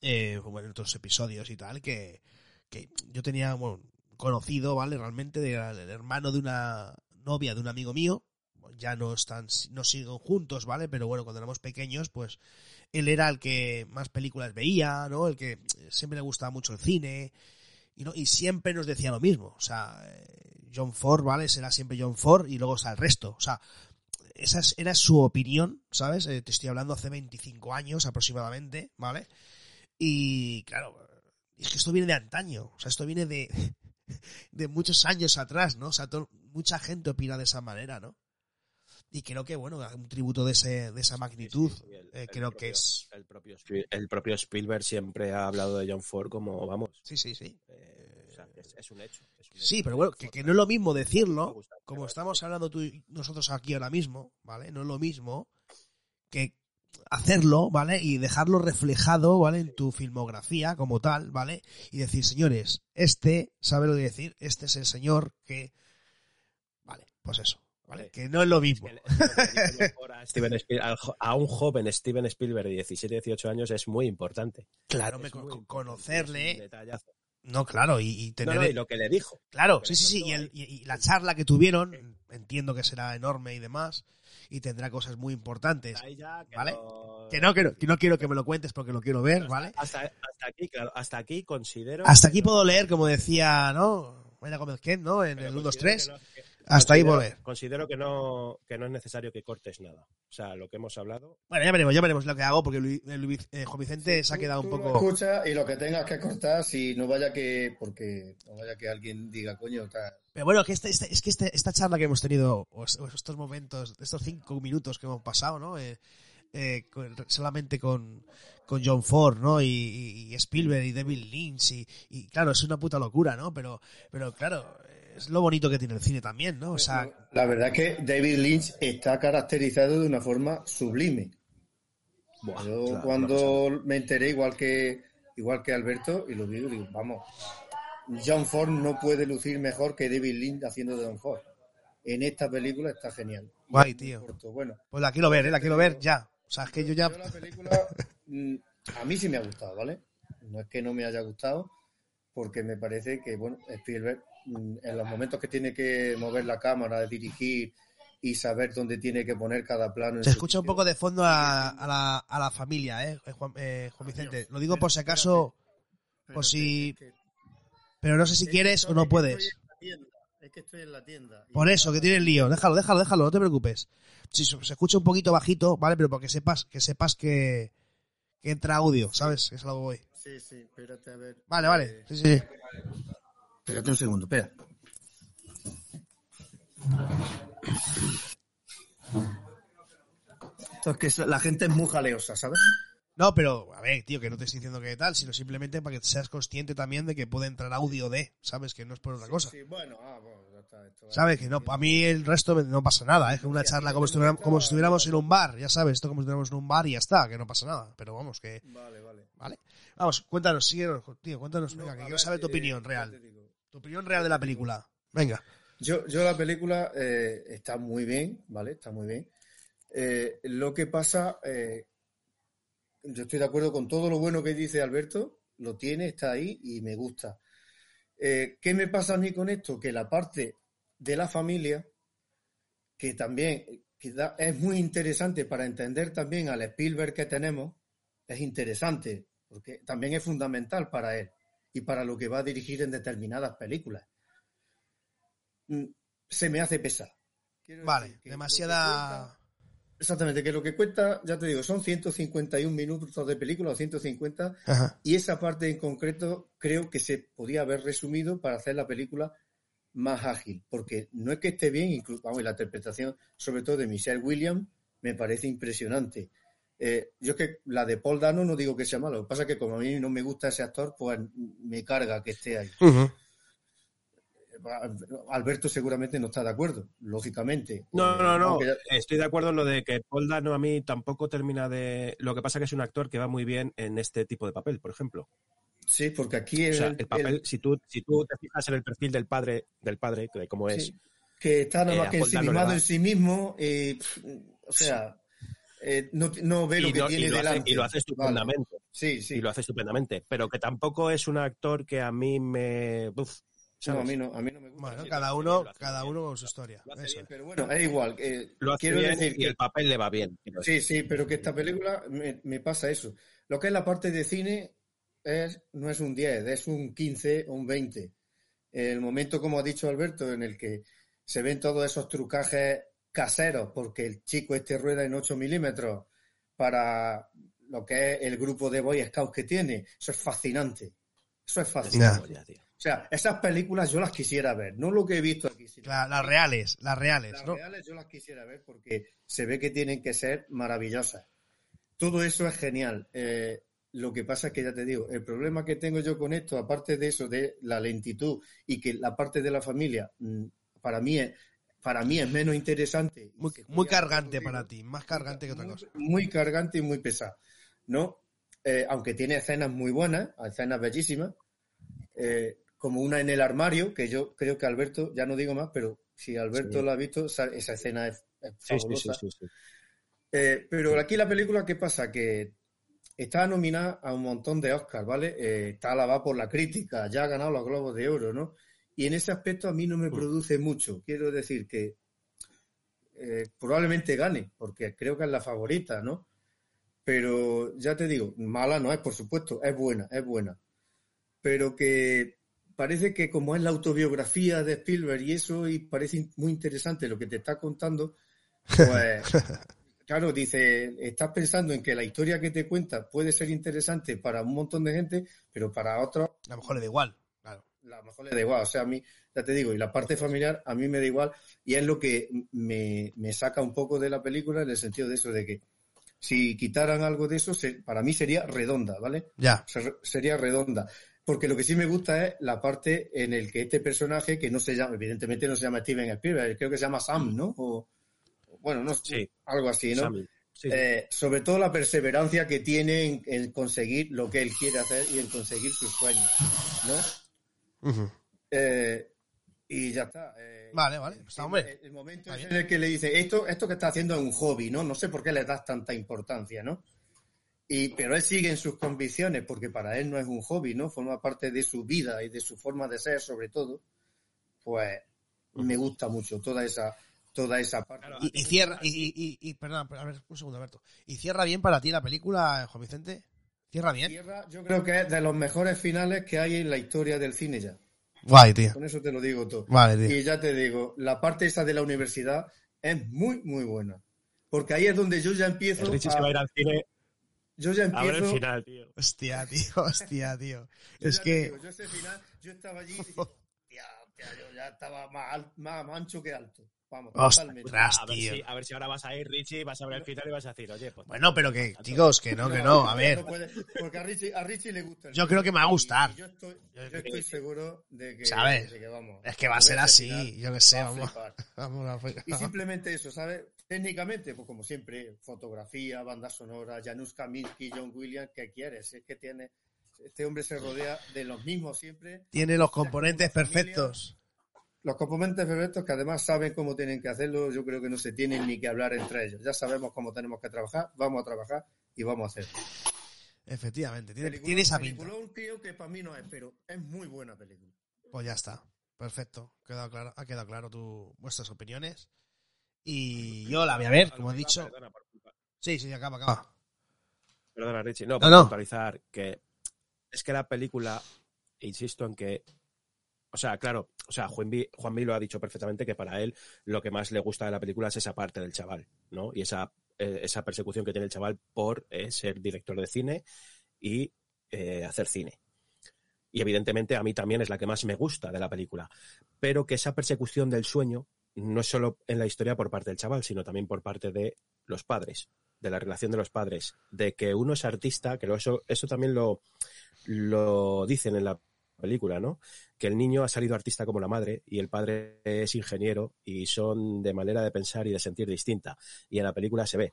eh, en otros episodios y tal, que, que yo tenía, bueno, conocido, ¿vale? Realmente, de, el hermano de una novia de un amigo mío. Ya no están, no siguen juntos, ¿vale? Pero bueno, cuando éramos pequeños, pues él era el que más películas veía, ¿no? El que siempre le gustaba mucho el cine. Y, ¿no? y siempre nos decía lo mismo. O sea, John Ford, ¿vale? Será siempre John Ford y luego está el resto. O sea, esa era su opinión, ¿sabes? Eh, te estoy hablando hace 25 años aproximadamente, ¿vale? Y claro, es que esto viene de antaño. O sea, esto viene de, <laughs> de muchos años atrás, ¿no? O sea, mucha gente opina de esa manera, ¿no? Y creo que, bueno, un tributo de, ese, de esa magnitud, Sí, sí, sí, el, eh, el creo propio, que es... El propio, el propio, Spielberg siempre ha hablado de John Ford como, vamos. Sí, sí, sí. Eh, o sea, es, es, un hecho, Sí, pero bueno, que, que, no es lo mismo decirlo, como estamos hablando tú y nosotros aquí ahora mismo, ¿vale? No es lo mismo que hacerlo, ¿vale? Y dejarlo reflejado, ¿vale? En tu filmografía como tal, ¿vale? Y decir, señores, este sabe lo de decir, este es el señor que... Vale, pues eso. ¿Vale? Que no es lo mismo. <laughs> a, Steven Spielberg, a, un joven Steven Spielberg de 17, 18 años es muy importante. Claro, muy conocerle. No, claro, y, y tener. No, no, y lo que le dijo. Claro, sí, sí, sí. Y, el, y, la charla que tuvieron, entiendo que será enorme y demás. Y tendrá cosas muy importantes. Ya, que ¿Vale? No... Que, no, que, no, que no quiero que me lo cuentes porque lo quiero ver, ¿vale? Hasta, hasta aquí, claro, hasta aquí considero. Hasta aquí puedo leer, como decía, ¿no? Mayra Gómez Kent, ¿no? En el 1, 2, 3. Hasta ahí volver. Considero que no, que no es necesario que cortes nada. O sea, lo que hemos hablado. Bueno, ya veremos, ya veremos lo que hago, porque Luis, Luis, eh, Juan Vicente sí, se ha quedado tú, un poco. Lo escucha y lo que tengas que cortar, si no vaya que. Porque no vaya que alguien diga, coño, está. Pero bueno, que este, este, es que este, esta charla que hemos tenido, o estos momentos, estos cinco minutos que hemos pasado, ¿no? Eh, eh, con, solamente con, con John Ford, ¿no? Y, y, Spielberg y David Lynch y, y, claro, es una puta locura, ¿no? Pero, pero claro, es lo bonito que tiene el cine también, ¿no? O sea, la verdad es que David Lynch está caracterizado de una forma sublime. Buah, Yo claro, cuando no me enteré igual que igual que Alberto y lo vi, digo, vamos, John Ford no puede lucir mejor que David Lynch haciendo de John Ford. En esta película está genial. Guay, tío. Bueno, pues la quiero ver, ¿eh? la quiero ver ya. O sea, es que yo ya. Yo la película, mm, a mí sí me ha gustado, ¿vale? No es que no me haya gustado, porque me parece que, bueno, Spielberg, en los momentos que tiene que mover la cámara, dirigir y saber dónde tiene que poner cada plano. Se escucha un poco de fondo a, a, la, a la, familia, ¿eh, Juan, eh, Juan Vicente? Lo digo por si acaso, por si. Pero no sé si quieres o no puedes. Es que estoy en la tienda. Por eso, que tiene el lío. Déjalo, déjalo, déjalo, no te preocupes. Si se escucha un poquito bajito, ¿vale? Pero porque sepas que sepas que, que entra audio, ¿sabes? Es algo voy. Sí, sí, espérate a ver. Vale, vale. Sí, sí. Espérate un segundo, espera. Esto es que la gente es muy jaleosa, ¿sabes? No, pero, a ver, tío, que no te estoy diciendo que tal, sino simplemente para que seas consciente también de que puede entrar audio de, ¿sabes? Que no es por otra cosa. Sí, bueno, ah, bueno, ya está, esto ¿Sabes? Que no, a mí el resto no pasa nada, es ¿eh? que una charla como si, estuviéramos, como si estuviéramos en un bar, ya sabes, esto como si estuviéramos en un bar y ya está, que no pasa nada. Pero vamos, que. Vale, vale. Vale. Vamos, cuéntanos, síguenos, tío, cuéntanos, venga, no, que quiero saber tu opinión eh, real. Opinión real de la película. Venga. Yo, yo la película eh, está muy bien, ¿vale? Está muy bien. Eh, lo que pasa, eh, yo estoy de acuerdo con todo lo bueno que dice Alberto, lo tiene, está ahí y me gusta. ¿Qué me pasa a mí con esto? Que la parte de la familia, que también es muy interesante para entender también al Spielberg que tenemos, es interesante, porque también es fundamental para él y para lo que va a dirigir en determinadas películas. mm, se me hace pesar. Quiero Vale, demasiada... cuenta- exactamente, que lo que cuenta, ya te digo, son 151 minutos de película o 150 Ajá. y esa parte en concreto creo que se podía haber resumido para hacer la película más ágil, porque no es que esté bien, incluso vamos, y la interpretación sobre todo de Michelle Williams me parece impresionante. Eh, yo es que la de Paul Dano no digo que sea malo, lo que pasa es que como a mí no me gusta ese actor, pues me carga que esté ahí. Alberto seguramente no está de acuerdo, lógicamente. No, Eh, no, no. ya- Estoy de acuerdo en lo de que Paul Dano a mí tampoco termina de. Lo que pasa que es un actor que va muy bien en este tipo de papel, por ejemplo. Sí, porque aquí O sea, el- el papel, el- si tú, si tú te fijas en el perfil del padre, del padre, de cómo es, Sí, que está nada Eh, más que ensimismado en sí mismo, eh, o sea, eh, no, no ve lo y, que no- tiene y lo hace, delante. y lo hace Vale. estupendamente. Sí, sí. Y lo hace estupendamente. Pero que tampoco es un actor que a mí me. uf, No, a mí no, a mí no me gusta. Bueno, cada uno, cada uno con su historia. Eso bien. Pero bueno, es igual. eh, Lo hace quiero bien decir y que el papel le va bien. Sí, sí, pero que esta película me, me pasa eso. Lo que es la parte de cine es, no es un 10, es un 15 o un 20. El momento, como ha dicho Alberto, en el que se ven todos esos trucajes caseros, porque el chico este rueda en 8 milímetros para lo que es el grupo de Boy Scouts que tiene, eso es fascinante. Eso es fascinante. O sea, esas películas yo las quisiera ver, no lo que he visto aquí. sino- La- las reales, las reales, las ¿no? reales yo las quisiera ver porque se ve que tienen que ser maravillosas. Todo eso es genial. Eh, lo que pasa es que ya te digo, el problema que tengo yo con esto, aparte de eso, de la lentitud y que la parte de la familia, mm, para mí es, para mí es menos interesante. Muy, cargante para ti, más cargante que otra muy- cosa. Muy cargante y muy pesado, ¿no? Eh, aunque tiene escenas muy buenas, escenas bellísimas, eh, como una en el armario, que yo creo que Alberto, ya no digo más, pero si Alberto Sí. la ha visto, esa, escena es, es Sí, sí, fabulosa. sí, sí, sí. Eh, pero aquí la película, ¿qué pasa? Que está nominada a un montón de Oscars, ¿vale? Eh, está alabada por la crítica, ya ha ganado los Globos de Oro, ¿no? Y en ese aspecto a mí no me Mm. produce mucho. Quiero decir que eh, probablemente gane, porque creo que es la favorita, ¿no? Pero ya te digo, mala no es, por supuesto, es buena, es buena. Pero que parece que como es la autobiografía de Spielberg y eso, y parece muy interesante lo que te está contando, pues <laughs> claro, dice, estás pensando en que la historia que te cuenta puede ser interesante para un montón de gente, pero para otros A lo mejor le da igual, claro. a lo mejor le da igual. O sea, a mí, ya te digo, y la parte familiar a mí me da igual y es lo que me, me saca un poco de la película en el sentido de eso, de que si quitaran algo de eso, se- para mí sería redonda, ¿vale? Ya. Ser- sería redonda. Porque lo que sí me gusta es la parte en el que este personaje, que no se llama, evidentemente no se llama Steven Spielberg, creo que se llama Sam, ¿no? O, bueno, no sé, Sí. algo así, ¿no? Sammy. Sí, sí. Eh, sobre todo la perseverancia que tiene en, en conseguir lo que él quiere hacer y en conseguir sus sueños, ¿no? Eh, y ya está. eh, Vale, vale, pues. El, el momento es en el que le dice, esto, esto que está haciendo es un hobby, ¿no? No sé por qué le das tanta importancia, ¿no? Y, pero él sigue en sus convicciones porque para él no es un hobby, ¿no? Forma parte de su vida y de su forma de ser, sobre todo. Pues me gusta mucho toda esa, toda esa parte. Claro, Y, y cierra, y, y, y- y- perdón, a ver, un segundo, Alberto. ¿Y cierra bien para ti la película, Juan Vicente? ¿Cierra bien? Tierra, yo creo que es de los mejores finales que hay en la historia del cine ya. Guay, tío. Con eso te lo digo todo. Vale, tío. Y ya te digo, la parte esa de la universidad es muy, muy buena. Porque ahí es donde yo ya empiezo. El a- va a ir al cine yo ya a ver el empiezo. final, tío. Hostia, tío, <laughs> hostia, tío. Es que. digo, yo ese final, yo estaba allí y <laughs> "Hostia, hostia, yo ya estaba más, al- más ancho que alto. Vamos, totalmente. Ostras, A ver, tío. si, a ver si ahora vas a ir, Richie, vas a ver el final y vas a decir, oye, pues. Bueno, pero que, chicos, que no, que no. A ver. puede, porque a Richie, a Richie le gusta. el Yo creo que me va a gustar. y yo estoy, Yo estoy seguro de que, ¿Sabes? de que vamos. Es que va a ser así. final, Yo que sé, a vamos. flipar. <laughs> Vamos a Y simplemente eso, ¿sabes? Técnicamente, pues como siempre, fotografía, banda sonora, Janusz Kaminski, John Williams, ¿qué quieres? Es que tiene, este hombre se rodea de los mismos siempre, Tiene los componentes perfectos. Los componentes perfectos que además saben cómo tienen que hacerlo, yo creo que no se tienen ni que hablar entre ellos, ya sabemos cómo tenemos que trabajar, vamos a trabajar y vamos a hacerlo. Efectivamente, tiene, Peliculón- tiene esa pinta. peliculón creo que para mí no es, pero es muy buena película. Pues ya está. Perfecto. Quedado claro, ha quedado claro tu, vuestras opiniones. Y yo la voy a ver, como he dicho. Perdona, Sí, sí, acaba, acaba. Perdona, Richie. No, No, para no. puntualizar que es que la película, insisto en que, O sea, claro, o sea, Juanvi, Juanvi lo ha dicho perfectamente que para él lo que más le gusta de la película es esa parte del chaval, ¿no? Y esa, eh, esa persecución que tiene el chaval por eh, ser director de cine y eh, hacer cine. Y evidentemente a mí también es la que más me gusta de la película. Pero que esa persecución del sueño no es solo en la historia por parte del chaval, sino también por parte de los padres, de la relación de los padres, de que uno es artista, que eso, eso también lo, lo dicen en la película, ¿no? Que el niño ha salido artista como la madre y el padre es ingeniero y son de manera de pensar y de sentir distinta. Y en la película se ve.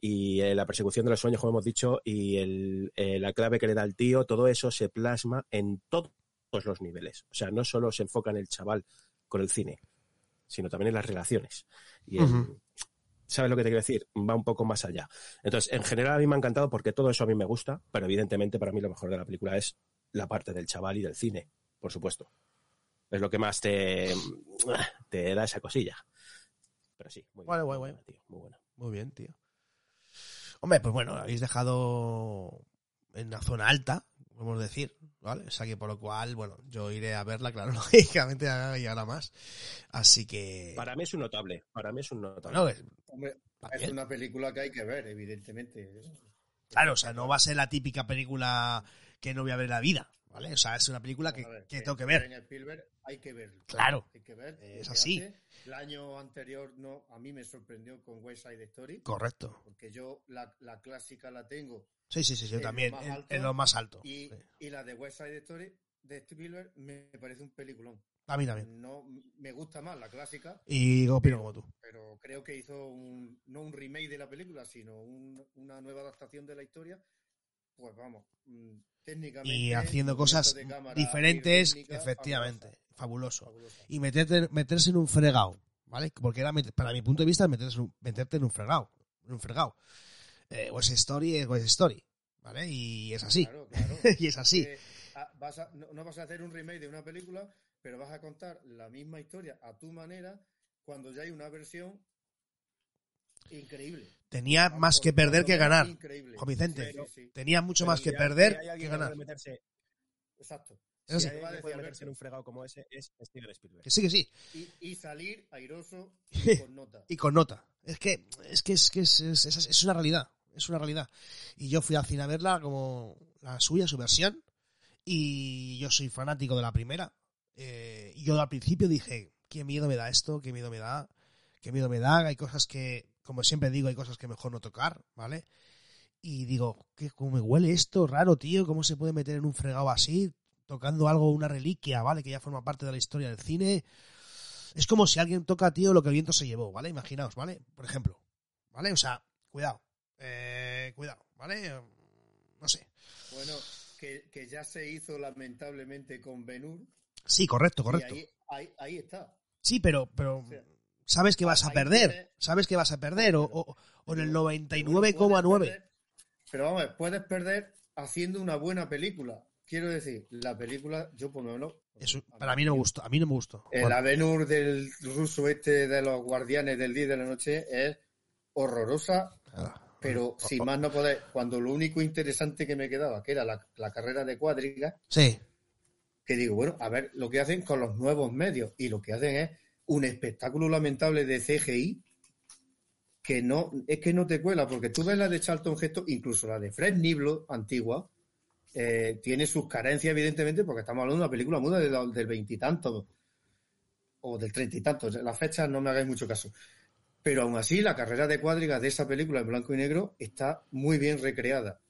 Y eh, la persecución de los sueños, como hemos dicho, y el, eh, la clave que le da el tío, todo eso se plasma en todos los niveles. O sea, no solo se enfoca en el chaval con el cine, sino también en las relaciones. Y en. ¿Sabes lo que te quiero decir? Va un poco más allá. Entonces, en general a mí me ha encantado porque todo eso a mí me gusta, pero evidentemente para mí lo mejor de la película es la parte del chaval y del cine, por supuesto. Es lo que más te, te da esa cosilla. Pero sí, muy Guay, bien, guay, muy guay. buena, tío, muy buena. Muy bien, tío. Hombre, pues bueno, habéis dejado en la zona alta, podemos decir, ¿vale? O sea que por lo cual, bueno, yo iré a verla, claro, <laughs> lógicamente y ahora más. Así que... Para mí es un notable, para mí es un notable. Es- Hombre, una película que hay que ver, evidentemente. Claro, o sea, no va a ser la típica película que no voy a ver en la vida, ¿vale? O sea, es una película que, ver, que tengo que ver. Spielberg hay que verlo. Claro. Hay que ver. Es que así. hace. El año anterior no, a mí me sorprendió con West Side Story, Correcto. porque yo la, la clásica la tengo Sí, sí, sí, yo En también, en, alto. en lo más alto. y, Sí. y la de West Side Story de Spielberg me parece un peliculón. A mí también. No me gusta más la clásica, Y opino como tú. pero creo que hizo un, no un remake de la película, sino un- una nueva adaptación de la historia. Pues vamos, mm, técnicamente. Y haciendo cosas cámara diferentes, efectivamente. Fabuloso. fabulosa. y meterte, meterse en un fregado, ¿vale? Porque era, para mi punto de vista, meterse en un- meterte en un fregado. En un fregado. Eh, West Story es West Story, ¿vale? Y es así. Claro, claro. <laughs> y es así. Eh, ah, vas a- no, no vas a hacer un remake de una película, pero vas a contar la misma historia a tu manera cuando ya hay una versión increíble. Tenía más que perder que ganar. increíble. Juan Vicente. Sí, sí, sí. Tenía mucho Pero más que perder si que ganar. meterse, Exacto. Es si hay alguien que puede meterse en un fregado como ese, es Steven Spielberg. Que sí, que sí. Y, y salir airoso <laughs> y con nota. Y con nota. Es que es que es que es, es, es- es una realidad. Es una realidad. Y yo fui al cine a verla como la suya, su versión. Y yo soy fanático de la primera. Eh, y yo al principio dije, qué miedo me da esto, qué miedo me da, qué miedo me da. Hay cosas que, como siempre digo, hay cosas que mejor no tocar, ¿vale? Y digo, ¿qué, ¿cómo me huele esto? Raro, tío. ¿Cómo se puede meter en un fregado así? Tocando algo, una reliquia, ¿vale? Que ya forma parte de la historia del cine. Es como si alguien toca, tío, lo que el viento se llevó, ¿vale? Imaginaos, ¿vale? Por ejemplo, ¿vale? O sea, cuidado, eh, cuidado, ¿vale? No sé. Bueno, que, que ya se hizo lamentablemente con Benur. Sí, correcto, y correcto. ahí, ahí, ahí está. Sí, pero, pero sea, sabes que vas a perder, sabes que vas a perder, o, o- o en el Pero- Puedes 99,9. perder- Pero vamos, puedes perder haciendo una buena película. Quiero decir, la película, yo por lo menos. Eso, para mí no me gustó, a mí no me gustó. El Avenur del ruso este de los guardianes del día y de la noche es horrorosa, ah, pero sin más no poder. Cuando lo único interesante que me quedaba, que era la, la carrera de cuadriga, Sí, que digo, bueno, a ver lo que hacen con los nuevos medios. Y lo que hacen es un espectáculo lamentable de CGI que no, es que no te cuela, porque tú ves la de Charlton Heston, incluso la de Fred Niblo, antigua, eh, tiene sus carencias, evidentemente, porque estamos hablando de una película muda del veintitantos o del treinta y tantos. Las fechas no me hagáis mucho caso. Pero aún así, la carrera de cuadrigas de esa película en blanco y negro está muy bien recreada.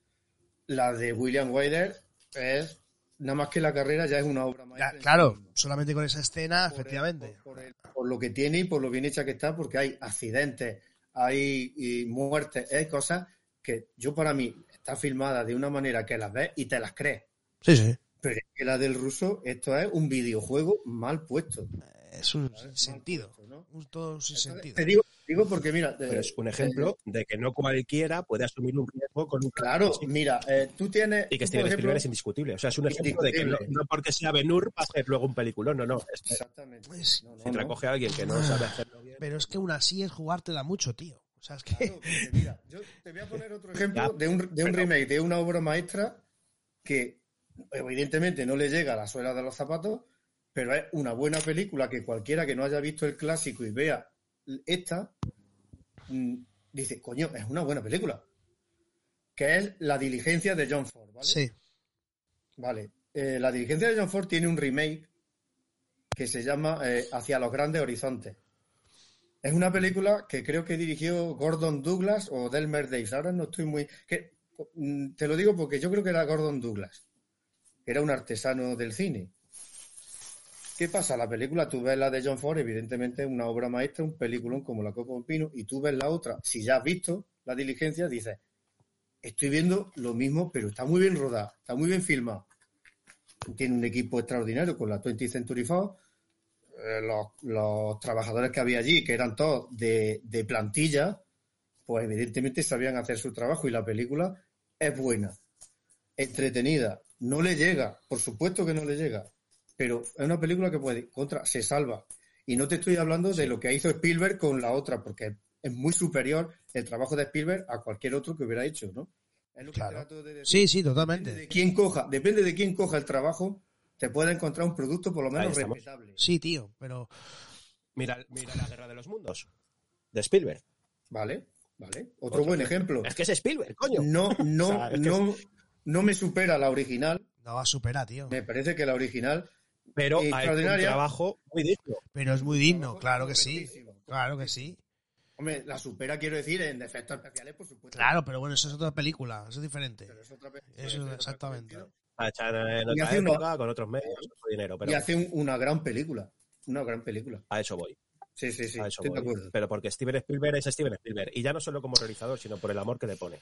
La de William Wyler es nada más que la carrera ya es una obra maestra. claro, solamente con esa escena, Por el- efectivamente. por, por el- por lo que tiene y por lo bien hecha que está, porque hay accidentes, hay y muertes, hay cosas que yo para mí está filmada de una manera que las ves y te las crees. Sí, sí. Pero es que la del ruso, esto es un videojuego mal puesto. Es un ¿sabes? Sentido. todo sin sentido. Te digo, digo porque mira, Pero es un ejemplo de que no cualquiera puede asumir un riesgo con un claro, mira, eh, tú tienes Y que Steven Spielberg es indiscutible. O sea, es un ejemplo de que no, porque sea Ben-Hur va a ser luego un peliculón. No, no. Es exactamente. Pues, No, no, si te coge alguien que no sabe hacerlo bien. Pero es que aún así es jugártela mucho, tío. O sea, es que... Claro, mira, yo te voy a poner otro ejemplo Ya, de un, de un pero- remake de una obra maestra que evidentemente no le llega a la suela de los zapatos, pero es una buena película que cualquiera que no haya visto el clásico y vea esta, mm, dice, coño, es una buena película. Que es La diligencia de John Ford, ¿vale? Sí. Vale. Eh, la diligencia de John Ford tiene un remake que se llama eh, Hacia los grandes horizontes. Es una película que creo que dirigió Gordon Douglas o Delmer Days. Ahora no estoy muy. Que, mm, te lo digo porque yo creo que era Gordon Douglas. que Era un artesano del cine. ¿Qué pasa? La película, tú ves la de John Ford, evidentemente una obra maestra, un peliculón como La Copa de Pino, y tú ves la otra. Si ya has visto la diligencia, dices, estoy viendo lo mismo, pero está muy bien rodada, está muy bien filmado. Tiene un equipo extraordinario con la 20th Century Fox. Eh, los, trabajadores que había allí, que eran todos de plantilla, pues evidentemente sabían hacer su trabajo y la película es buena, entretenida, no le llega, por supuesto que no le llega, pero es una película que puede, contra, se salva. Y no te estoy hablando de lo que hizo Spielberg con la otra, porque es muy superior el trabajo de Spielberg a cualquier otro que hubiera hecho, ¿no? Es lo que Claro. trato de decir. Sí, sí, Depende totalmente. de quién coja, depende de quién coja el trabajo, te puede encontrar un producto por lo menos respetable. Sí, tío, pero Mira, mira la Guerra de los Mundos, de Spielberg. ¿Vale? ¿Vale? Otro, Otro buen ejemplo. ejemplo. Es que es Spielberg, coño. No, no, <laughs> O sea, es que- no, no me supera la original. no va a superar, tío. Me parece que la original Pero ha hecho un trabajo muy digno. Pero es muy digno, claro que sí. Claro que sí. Hombre, la supera, quiero decir, en efectos especiales, por supuesto. Claro, pero bueno, eso es otra película, eso es diferente. Pero es otra pe- Eso es exactamente. Ha hecho en Y otra una- época, con otros medios, otro dinero, pero Y hace un- una gran película. Una gran película. a eso voy. Sí, sí, sí. a eso de voy. acuerdo. Pero porque Steven Spielberg es Steven Spielberg. Y ya no solo como realizador, sino por el amor que le pone.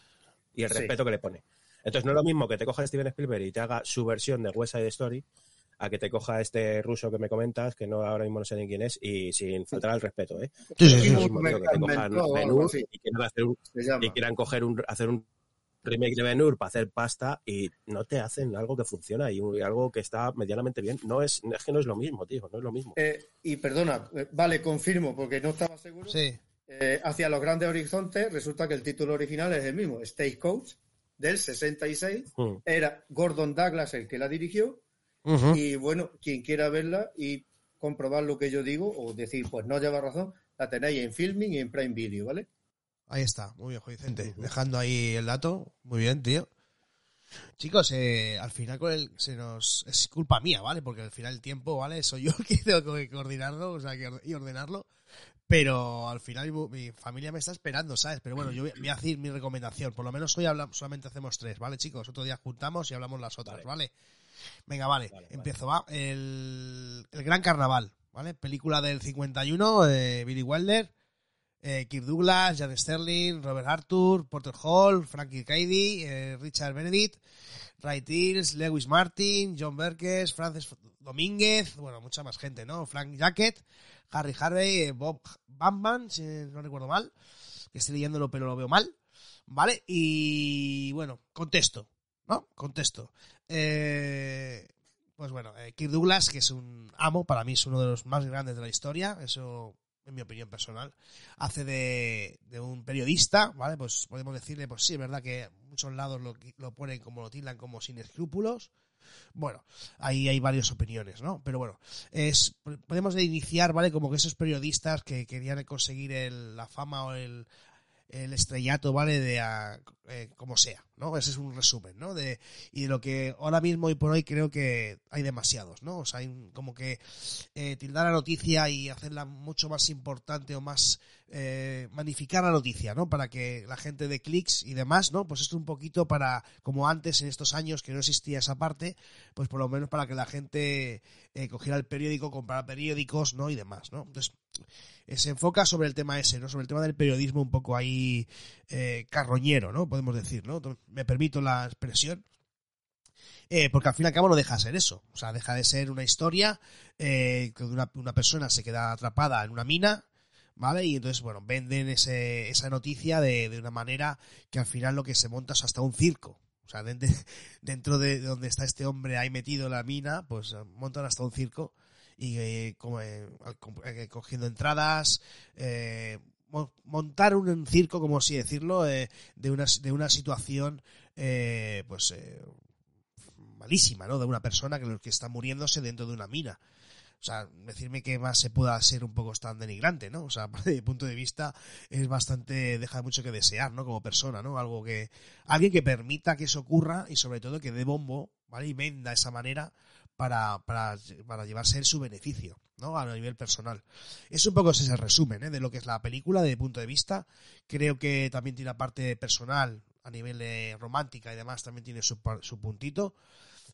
Y el Sí. respeto que le pone. Entonces no es lo mismo que te coja Steven Spielberg y te haga su versión de West Side Story a que te coja este ruso que me comentas, que no ahora mismo no sé ni quién es, y sin faltar al respeto, ¿eh? Sí, sí, sí. que te cojan y quieran hacer un, y quieran coger un, hacer un remake de Ben Hur para hacer pasta y no te hacen algo que funciona y, un- y algo que está medianamente bien. No es, es que no es lo mismo, tío, no es lo mismo. Eh, y perdona, eh, vale, confirmo, porque no estaba seguro. Sí. Eh, hacia los grandes horizontes, resulta que el título original es el mismo, Stagecoach, del 66. Mm. Era Gordon Douglas el que la dirigió. Y bueno, quien quiera verla y comprobar lo que yo digo, o decir, pues no lleva razón, la tenéis en Filming y en Prime Video, ¿vale? Ahí está, muy bien, Vicente. Dejando ahí el dato, muy bien, tío. Chicos, eh, al final con el, se nos es culpa mía, ¿vale? Porque al final el tiempo, ¿vale? Soy yo <laughs> el que tengo que coordinarlo, o sea, que y ordenarlo. Pero al final mi, mi familia me está esperando, ¿sabes? Pero bueno, yo voy, voy a decir mi recomendación. Por lo menos hoy hablamos, solamente hacemos tres, ¿vale, chicos? Otro día juntamos y hablamos las otras, Vale. ¿vale? Venga, vale, Vale, vale. empiezo, va. El, el Gran Carnaval, ¿vale? Película del 51, eh, Billy Wilder, eh, Kirk Douglas, Jan Sterling, Robert Arthur, Porter Hall, Frankie Cady, eh, Richard Benedict, Ray Tills, Lewis Martin, John Berkes, Francis Domínguez, bueno, mucha más gente, ¿no? Frank Jacket, Harry Harvey, eh, Bob Bamban, si no recuerdo mal, que estoy leyéndolo pero lo veo mal, ¿vale? Y bueno, contesto, ¿no? Contesto. Eh, pues bueno, eh, Kirk Douglas, que es un amo, para mí es uno de los más grandes de la historia, eso en mi opinión personal, hace de, de un periodista, ¿vale? Pues podemos decirle, pues sí, es verdad que muchos lados lo, lo ponen como lo tildan como sin escrúpulos. Bueno, ahí hay varias opiniones, ¿no? Pero bueno, es podemos iniciar, ¿vale? Como que esos periodistas que querían conseguir el- la fama o el, el estrellato, ¿vale? De a- eh, como sea, ¿no? Ese es un resumen, ¿no? De, y de lo que ahora mismo y por hoy creo que hay demasiados, ¿no? O sea, hay como que eh, tildar la noticia y hacerla mucho más importante o más eh, magnificar la noticia, ¿no? Para que la gente de clics y demás, ¿no? Pues esto un poquito para, como antes en estos años que no existía esa parte, pues por lo menos para que la gente eh, cogiera el periódico, comprara periódicos, ¿no? Y demás, ¿no? Entonces, se enfoca sobre el tema ese, ¿no? Sobre el tema del periodismo un poco ahí eh, carroñero, ¿no? Podemos decir, ¿no? Me permito la expresión. Eh, porque al fin y al cabo no deja de ser eso. O sea, deja de ser una historia eh, que una, persona se queda atrapada en una mina, ¿vale? Y entonces, bueno, venden ese, esa noticia de, de una manera que al final lo que se monta es hasta un circo. O sea, <laughs> dentro, dentro de donde está este hombre ahí metido en la mina, pues eh, montan hasta un circo y eh, como, eh, eh, cogiendo entradas, eh, mo- montar un, circo, como así decirlo, eh, de, una, de una situación, eh, pues, malísima, ¿no? De una persona que, que está muriéndose dentro de una mina. o sea, decirme que más se pueda ser un poco tan denigrante, ¿no? O sea, <laughs> desde mi punto de vista es bastante, deja mucho que desear, ¿no? Como persona, ¿no? Algo que, alguien que permita que eso ocurra y sobre todo que dé bombo, ¿vale? Y venda esa manera para, para, para llevarse su beneficio, ¿no? A nivel personal. Es un poco ese resumen, ¿eh? De lo que es la película, de mi punto de vista. Creo que también tiene la parte personal, a nivel de romántica y demás, también tiene su, su puntito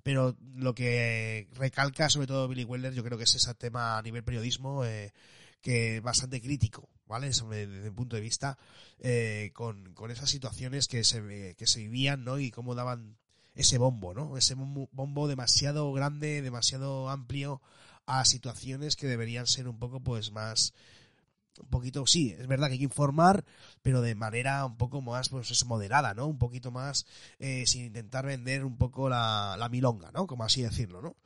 pero lo que recalca sobre todo Billy Wilder yo creo que es ese tema a nivel periodismo eh, que bastante crítico, ¿vale? Desde mi punto de vista, eh, con, con, esas situaciones que se, que se vivían, ¿no? Y cómo daban ese bombo, ¿no? Ese bombo, demasiado grande, demasiado amplio a situaciones que deberían ser un poco, pues, más, un poquito, sí, es verdad que hay que informar, pero de manera un poco más, pues es moderada, ¿no? Un poquito más, eh, sin intentar vender un poco la, la, milonga, ¿no? Como así decirlo, ¿no?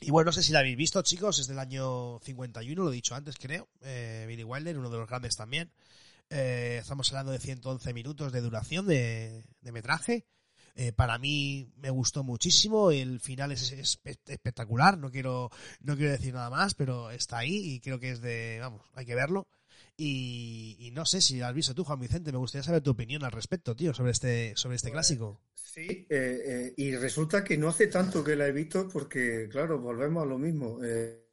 Y bueno, no sé si la habéis visto, chicos, es del año 51, lo he dicho antes, creo. Eh, Billy Wilder, uno de los grandes también. Eh, estamos hablando de 111 minutos de duración de, de metraje. Eh, para mí me gustó muchísimo, el final es, es, espectacular, no quiero, no quiero decir nada más, pero está ahí y creo que es de, vamos, hay que verlo. Y, y no sé si has visto tú, Juan Vicente, me gustaría saber tu opinión al respecto, tío, sobre este, sobre este pues, clásico. Sí, eh, eh, y resulta que no hace tanto que la he visto porque, claro, volvemos a lo mismo. Eh,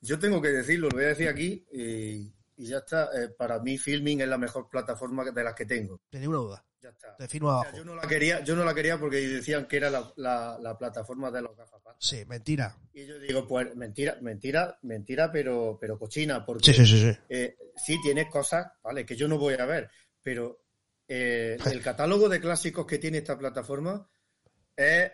yo tengo que decirlo, lo voy a decir aquí y, y ya está. Eh, para mí, Filming es la mejor plataforma de las que tengo. Sin una duda. Ya está. Abajo. O sea, yo, no la quería, yo no la quería porque decían que era la, la, la plataforma de los gafapas. Sí, mentira. Y yo digo, pues mentira, mentira, mentira, pero, pero cochina. Porque sí, sí, sí, sí. Eh, sí tienes cosas, vale, que yo no voy a ver, pero eh, <laughs> el catálogo de clásicos que tiene esta plataforma es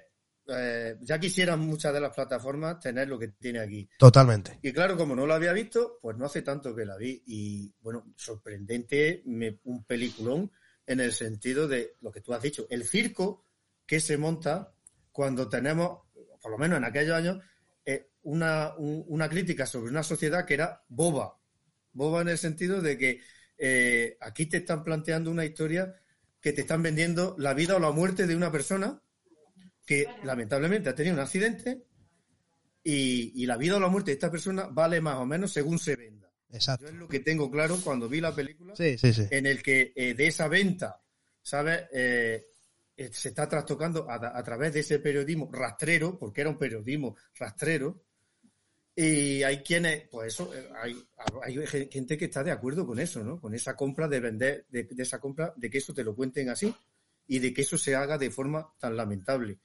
eh, ya quisieran muchas de las plataformas tener lo que tiene aquí. Totalmente. Y claro, como no lo había visto, pues no hace tanto que la vi. Y bueno, sorprendente, me, un peliculón en el sentido de lo que tú has dicho, el circo que se monta cuando tenemos, por lo menos en aquellos años, eh, una, un, una crítica sobre una sociedad que era boba. Boba en el sentido de que eh, aquí te están planteando una historia que te están vendiendo la vida o la muerte de una persona que lamentablemente ha tenido un accidente y, y, la vida o la muerte de esta persona vale más o menos según se venda. Exacto. Yo es lo que tengo claro cuando vi la película, sí, sí, sí. en el que eh, de esa venta, ¿sabes? Eh, se está trastocando a, a, través de ese periodismo rastrero, porque era un periodismo rastrero, y hay quienes, pues eso, hay, hay gente que está de acuerdo con eso, ¿no? Con esa compra de vender, de, de esa compra, de que eso te lo cuenten así y de que eso se haga de forma tan lamentable.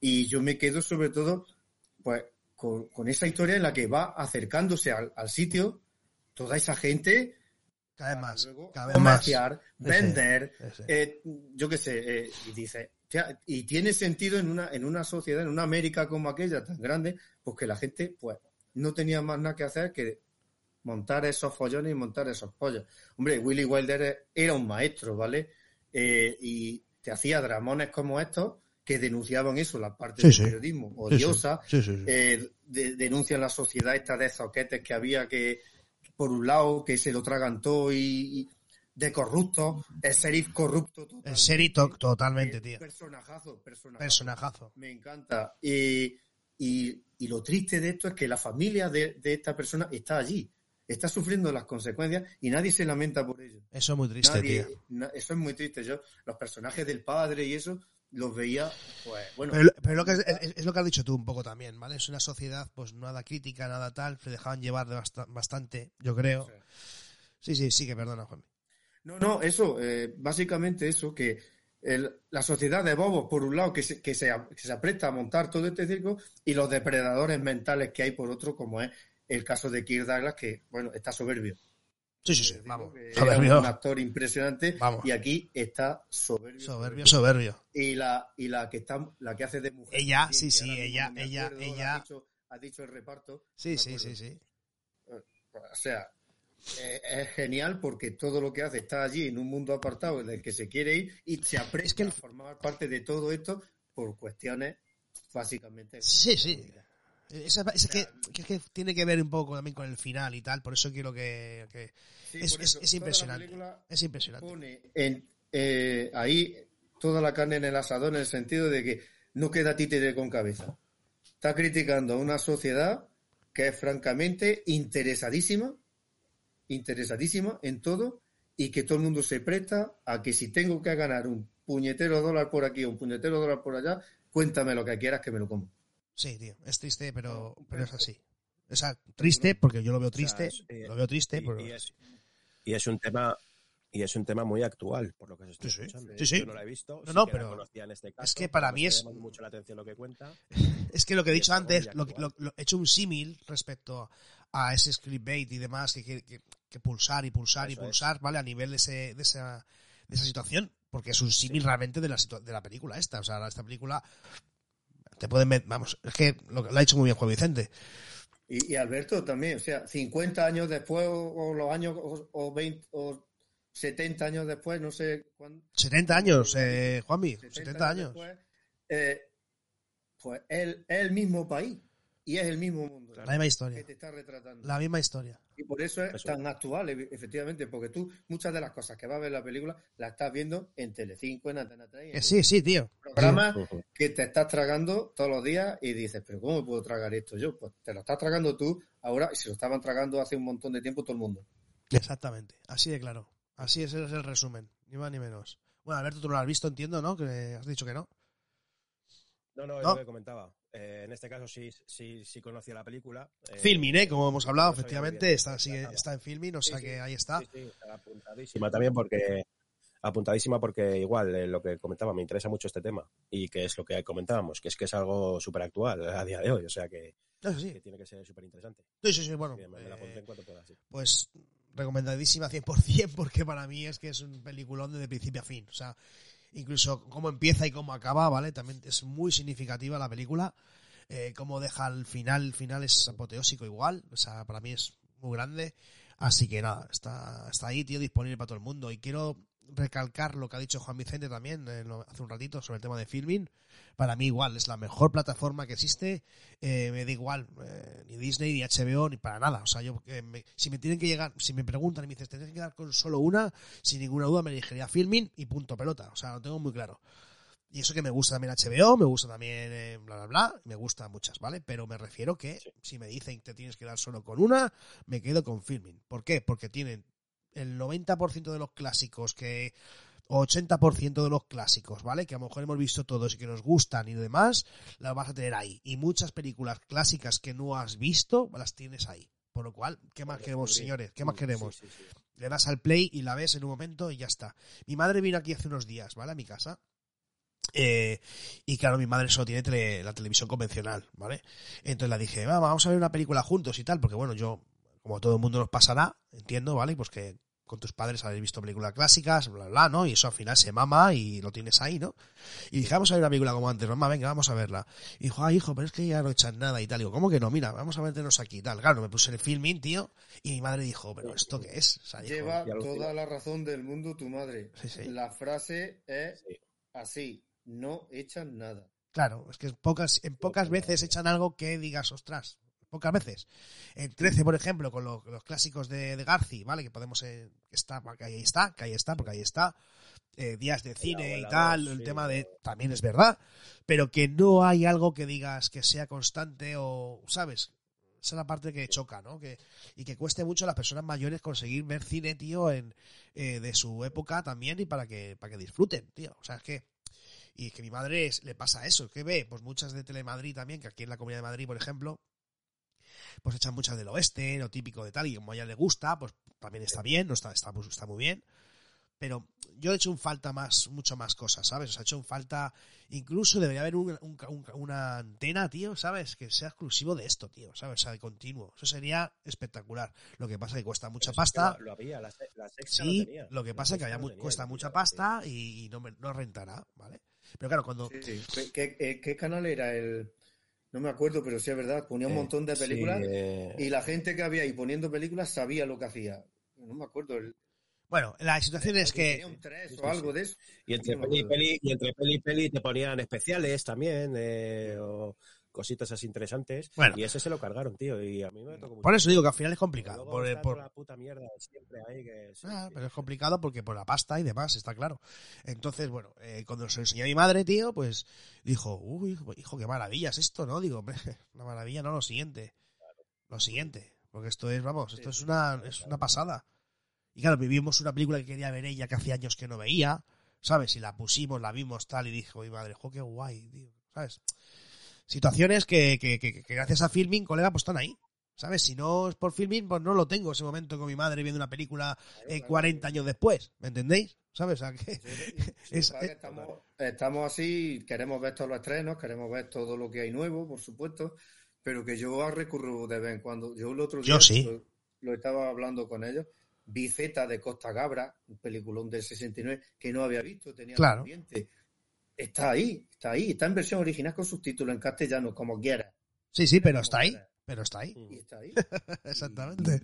Y yo me quedo sobre todo pues, con, con esa historia en la que va acercándose al, al sitio toda esa gente. Cada vez más. Luego, cada vez comerciar, más. vender, Ese, ese. eh, yo qué sé, eh, y dice, tía, y tiene sentido en una, en una sociedad, en una América como aquella tan grande, pues que la gente pues no tenía más nada que hacer que montar esos follones y montar esos pollos. Hombre, Willy Wilder era un maestro, ¿vale? Eh, y te hacía dramones como estos que denunciaban eso, la parte Sí, del sí. periodismo odiosa, Sí, de- denuncian la sociedad esta de zoquetes que había que, por un lado, que se lo tragan todo y, y de corruptos, el sheriff corrupto. El to- totalmente, tío. Personajazo, personajazo. Personajazo. Me encanta. Y, y, y lo triste de esto es que la familia de, de esta persona está allí, está sufriendo las consecuencias y nadie se lamenta por ello. Eso es muy triste, Nadie- tío. eso es muy triste. Yo, los personajes del padre y eso, los veía, pues, bueno. Pero, pero lo que es, es- es lo que has dicho tú un poco también, ¿vale? Es una sociedad, pues nada crítica, nada tal, se dejaban llevar de basta- bastante, yo creo. Sí, sí, sí, que perdona, Juan. No, no, eso, eh, básicamente eso, que el- la sociedad de bobos, por un lado, que se, que, se, que se apresta a montar todo este circo, y los depredadores mentales que hay por otro, como es el caso de Kirk Douglas, que, bueno, está soberbio. Sí, sí, sí, Digo vamos. Soberbio. Un actor impresionante Vamos. y aquí está soberbio. Soberbio, soberbio. Y la, y la que está, la que hace de mujer. Ella, sí, sí, ella- no ella- acuerdo, ella- Ha dicho, ha dicho el reparto. Sí, sí, sí, sí. O sea, eh, es genial porque todo lo que hace está allí en un mundo apartado del que se quiere ir y se apresta Es que el- a formar parte de todo esto por cuestiones básicamente. Sí, sí. Esa- es que, que, es que tiene que ver un poco también con el final y tal, por eso quiero que... que- Sí, es, eso, impresionante. Es impresionante. pone en, eh, ahí toda la carne en el asador en el sentido de que no queda títere con cabeza. Está criticando a una sociedad que es francamente interesadísima, interesadísima en todo y que todo el mundo se presta a que si tengo que ganar un puñetero dólar por aquí o un puñetero dólar por allá, cuéntame lo que quieras que me lo como. Sí, tío, es triste, pero, pero es así. O sea, triste, porque yo lo veo triste, O sea, es, eh, lo veo triste, y, pero... y es, y es un tema y es un tema muy actual por lo que se está Sí, escuchando. Sí, sí. Yo no la he visto, No, no, pero conocía en este caso, es que para mí es- mucho la atención lo que cuenta. <laughs> Es que lo que he dicho antes, lo, lo- lo- he hecho un símil respecto a ese clickbait y demás que, que, que- que pulsar y pulsar y es. pulsar, ¿vale? A nivel de, ese, de, esa, de esa situación, porque es un símil realmente de la, de la película esta. O sea, esta película te pueden... met- Vamos, es que lo, lo ha hecho muy bien Juan Vicente. Y, y Alberto también, o sea, 50 años después o, o los años o, o 20 o 70 años después, no sé cuándo. 70 años, eh, Juanmi, 70 años. después, eh, pues es, es el mismo país y es el mismo mundo La misma que historia. te está retratando. La misma historia. Y por eso es Eso. tan actual, efectivamente, porque tú muchas de las cosas que vas a ver en la película las estás viendo en Telecinco, en Antena 3, en Eh, sí, sí, tío. programas Ujú. que te estás tragando todos los días y dices, pero ¿cómo me puedo tragar esto yo? Pues te lo estás tragando tú ahora y se lo estaban tragando hace un montón de tiempo todo el mundo. Exactamente, así de claro. Así es, ese es el resumen, ni más ni menos. Bueno, Alberto, tú no lo has visto, entiendo, ¿no? Que has dicho que no. No, no, es No. lo que comentaba. Eh, en este caso sí, sí, sí conocía la película. Eh, Filming, ¿eh? Como hemos hablado, efectivamente, bien está, sigue- está en filming, o Sí, sea sí. que ahí está. Sí, sí, está apuntadísima también porque apuntadísima porque igual eh, lo que comentaba me interesa mucho este tema y que es lo que comentábamos que es que es algo súper actual a día de hoy o sea que, Eso sí. que tiene que ser súper interesante Sí, sí, sí, bueno. me, me la pondré en cuanto pueda sí. pues recomendadísima 100% porque para mí es que es un peliculón de principio a fin. O sea, incluso cómo empieza y cómo acaba, ¿vale? También es muy significativa la película. Eh, cómo deja el final, el final es apoteósico igual. O sea, para mí es muy grande. Así que nada, está, está ahí, tío, disponible para todo el mundo. Y quiero recalcar lo que ha dicho Juan Vicente también eh, hace un ratito sobre el tema de filming. Para mí igual, es la mejor plataforma que existe. Eh, me da igual, eh, ni Disney, ni HBO, ni para nada. O sea, yo, me- si me tienen que llegar, si me preguntan y me dices, te tienes que quedar con solo una, sin ninguna duda me elegiría filming y punto pelota. O sea, lo tengo muy claro. Y eso que me gusta también HBO, me gusta también bla bla bla, me gustan muchas, ¿vale? Pero me refiero que si me dicen que te tienes que dar solo con una, me quedo con filming. ¿Por qué? Porque tienen el 90% de los clásicos que o 80% de los clásicos, ¿vale? Que a lo mejor hemos visto todos y que nos gustan y demás, las vas a tener ahí. Y muchas películas clásicas que no has visto, las tienes ahí. Por lo cual, ¿qué más queremos, señores? ¿Qué más Mm, queremos? sí, sí, sí. le das al play y la ves en un momento y ya está. Mi madre vino aquí hace unos días, ¿vale? A mi casa. Eh, y claro, mi madre solo tiene tele- la televisión convencional, ¿vale? Entonces la dije, "Va, vamos a ver una película juntos y tal, porque bueno, yo, como todo el mundo nos pasará, entiendo, ¿vale? Pues que con tus padres habéis visto películas clásicas, bla, bla, ¿no? Y eso al final se mama y lo tienes ahí, ¿no? Y dije, vamos a ver una película como antes, mamá, venga, vamos a verla. Y dijo, ay, hijo, pero es que ya no echan nada y tal. Digo, ¿cómo que no? Mira, vamos a meternos aquí y tal. Claro, me puse el filming, tío, y mi madre dijo, ¿pero esto qué es? O sea, dijo, Lleva y toda la razón del mundo tu madre. Sí, sí. La frase es Sí. así, no echan nada. Claro, es que en pocas, en pocas veces echan algo que digas, ostras, pocas veces. En 13, por ejemplo, con lo- los clásicos de, de Garci, ¿vale? Que podemos, eh, que está, que ahí está, que ahí está, porque ahí está. eh, días de cine y tal, el sí. tema de, también es verdad, pero que no hay algo que digas que sea constante o, ¿sabes? Esa es la parte que choca, ¿no? Que, y que cueste mucho a las personas mayores conseguir ver cine, tío, en, eh, de su época también y para que, para que disfruten, tío. O sea, es que y que mi madre es- le pasa eso, que ve, pues muchas de Telemadrid también, que aquí en la Comunidad de Madrid, por ejemplo, pues echan muchas del oeste, lo típico de tal, y como a ella le gusta, pues también está bien, no está, está, pues, está muy bien. Pero yo he hecho un falta más, mucho más cosas, ¿sabes? O sea, he hecho un falta, incluso debería haber un- un- un- una antena, tío, ¿sabes? Que sea exclusivo de esto, tío, ¿sabes? O sea, de continuo. Eso sería espectacular. Lo que pasa es que cuesta mucha Pero si es que pasta. Lo, lo había, la, la sexta Sí, lo tenía. lo que La pasa es que había tenía, cuesta tío, mucha pasta y, y no, me- no rentará, ¿vale? Pero claro, cuando... Sí, sí. ¿Qué, qué- qué canal era el...? No me acuerdo, pero sí es verdad. Ponía un montón de sí, películas eh, y la gente que había ahí poniendo películas sabía lo que hacía. No me acuerdo. El, Bueno, la situación es que... tenía un 3 Sí, o sí, algo sí. de eso. Y entre No peli y acuerdo. peli, y entre peli y peli te ponían especiales también, eh, o cositas así interesantes. Bueno. Y ese se lo cargaron, tío. Y a mí me tocó mucho. Por eso digo que al final es complicado. Por, por- la puta mierda siempre ahí que... sí, Ah, pero es complicado porque por la pasta y demás, está claro. Entonces, bueno, eh, cuando se lo enseñó a mi madre, tío, pues dijo, uy, hijo, qué maravilla es esto, ¿no? Digo, <laughs> una maravilla, no lo siguiente. lo siguiente. Porque esto es, vamos, esto es una, es una pasada. Y claro, vivimos una película que quería ver ella que hacía años que no veía, ¿sabes? Y la pusimos, la vimos tal, y dijo, mi madre, jo, qué guay, tío, ¿sabes? Situaciones que, que, que, que gracias a Filming, colega, pues están ahí. ¿Sabes? Si no es por Filming, pues no lo tengo ese momento con mi madre viendo una película eh, 40 años después. ¿Me entendéis? ¿Sabes? O sea, que <laughs> es- estamos, estamos así, queremos ver todos los estrenos, queremos ver todo lo que hay nuevo, por supuesto, pero que yo recurro de vez en cuando. Yo el otro día Yo sí. lo, lo estaba hablando con ellos, vi Z de Costa Gabra, un peliculón del 69 que no había visto, tenía Claro. pendiente. Está ahí, está ahí, está en versión original con subtítulos en castellano, como quieras. sí, sí, pero está ahí. Pero está ahí. Y está ahí. <laughs> Exactamente.